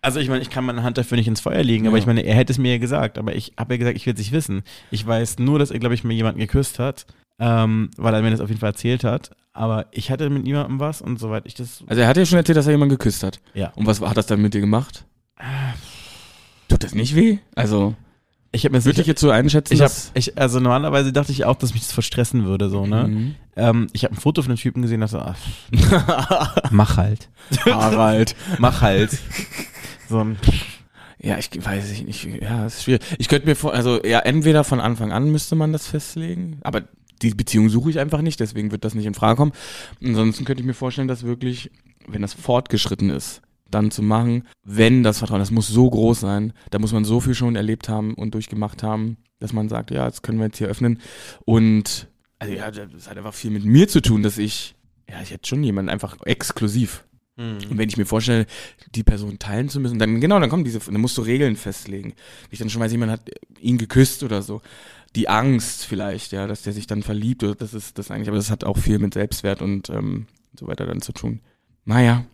Also ich meine, ich kann meine Hand dafür nicht ins Feuer legen, aber Ja. ich meine, er hätte es mir ja gesagt, aber ich habe ja gesagt, ich will es nicht wissen. Ich weiß nur, dass er, glaube ich, mir jemanden geküsst hat, ähm, weil er mir das auf jeden Fall erzählt hat. Aber ich hatte mit niemandem was und soweit ich das. Also er hat ja schon erzählt, dass er jemanden geküsst hat. Ja. Und was hat das dann mit dir gemacht? Tut das nicht weh? Also, Ich habe mir würde ich jetzt so einschätzen, ich hab, dass... ich, also normalerweise dachte ich auch, dass mich das verstressen würde, so, ne? Mhm. Ähm, ich habe ein Foto von einem Typen gesehen, dachte, ach, (laughs) mach halt. Harald. Mach halt. So ein, Ja, ich weiß ich nicht. Ja, ist schwierig. Ich könnte mir vor, also ja, entweder von Anfang an müsste man das festlegen, aber die Beziehung suche ich einfach nicht, deswegen wird das nicht in Frage kommen. Ansonsten könnte ich mir vorstellen, dass wirklich, wenn das fortgeschritten ist, dann zu machen, wenn das Vertrauen, das muss so groß sein, da muss man so viel schon erlebt haben und durchgemacht haben, dass man sagt, ja, jetzt können wir jetzt hier öffnen. Und also ja, das hat einfach viel mit mir zu tun, dass ich, ja, ich hätte schon jemanden einfach exklusiv. Und wenn ich mir vorstelle, die Person teilen zu müssen, dann genau, dann kommen diese, dann musst du Regeln festlegen. Ich dann schon weiß, jemand hat ihn geküsst oder so. Die Angst vielleicht, ja, dass der sich dann verliebt oder das ist das eigentlich, aber das hat auch viel mit Selbstwert und ähm, so weiter dann zu tun. Naja,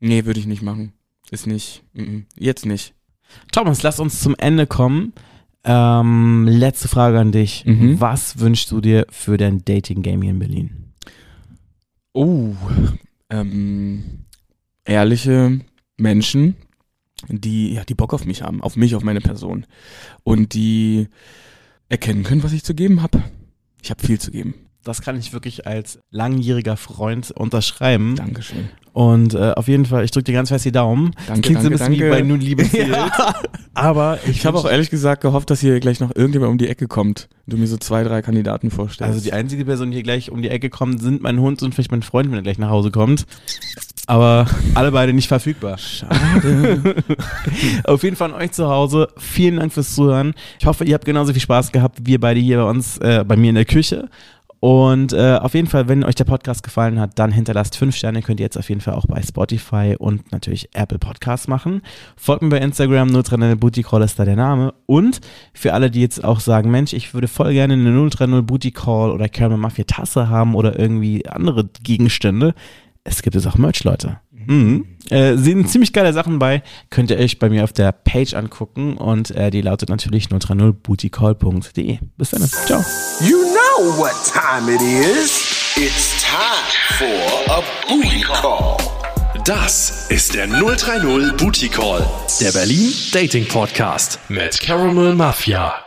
nee, würde ich nicht machen. Ist nicht, mhm. jetzt nicht. Thomas, lass uns zum Ende kommen. Ähm, letzte Frage an dich. Mhm. Was wünschst du dir für dein Dating-Game hier in Berlin? Oh, ähm, ehrliche Menschen, die, ja, die Bock auf mich haben, auf mich, auf meine Person. Und die erkennen können, was ich zu geben habe. Ich habe viel zu geben. Das kann ich wirklich als langjähriger Freund unterschreiben. Dankeschön. Und äh, auf jeden Fall, ich drücke dir ganz fest die Daumen. Danke, Klingt so ein danke, bisschen wie danke. bei Nun Liebe (laughs) zählt. Aber ich, Ich habe auch ehrlich gesagt gehofft, dass hier gleich noch irgendjemand um die Ecke kommt und du mir so zwei, drei Kandidaten vorstellst. Also die einzige Person, die hier gleich um die Ecke kommt, sind mein Hund und vielleicht mein Freund, wenn er gleich nach Hause kommt. Aber alle beide nicht verfügbar. Schade. (laughs) Auf jeden Fall an euch zu Hause. Vielen Dank fürs Zuhören. Ich hoffe, ihr habt genauso viel Spaß gehabt wie wir beide hier bei uns, äh, bei mir in der Küche. Und äh, auf jeden Fall, wenn euch der Podcast gefallen hat, dann hinterlasst fünf Sterne. Könnt ihr jetzt auf jeden Fall auch bei Spotify und natürlich Apple Podcasts machen. Folgt mir bei Instagram, 030 Booty Call ist da der Name. Und für alle, die jetzt auch sagen, Mensch, ich würde voll gerne eine 030 Booty Call oder Caramel Mafia Tasse haben oder irgendwie andere Gegenstände. Es gibt jetzt auch Merch, Leute. Mhm. Äh, sind ziemlich geile Sachen bei. Könnt ihr euch bei mir auf der Page angucken und äh, die lautet natürlich 030bootycall.de. Bis dann. Ciao. You know what time it is. It's time for a booty call. Das ist der 030 Booty Call, der Berlin Dating Podcast mit Caramel Mafia.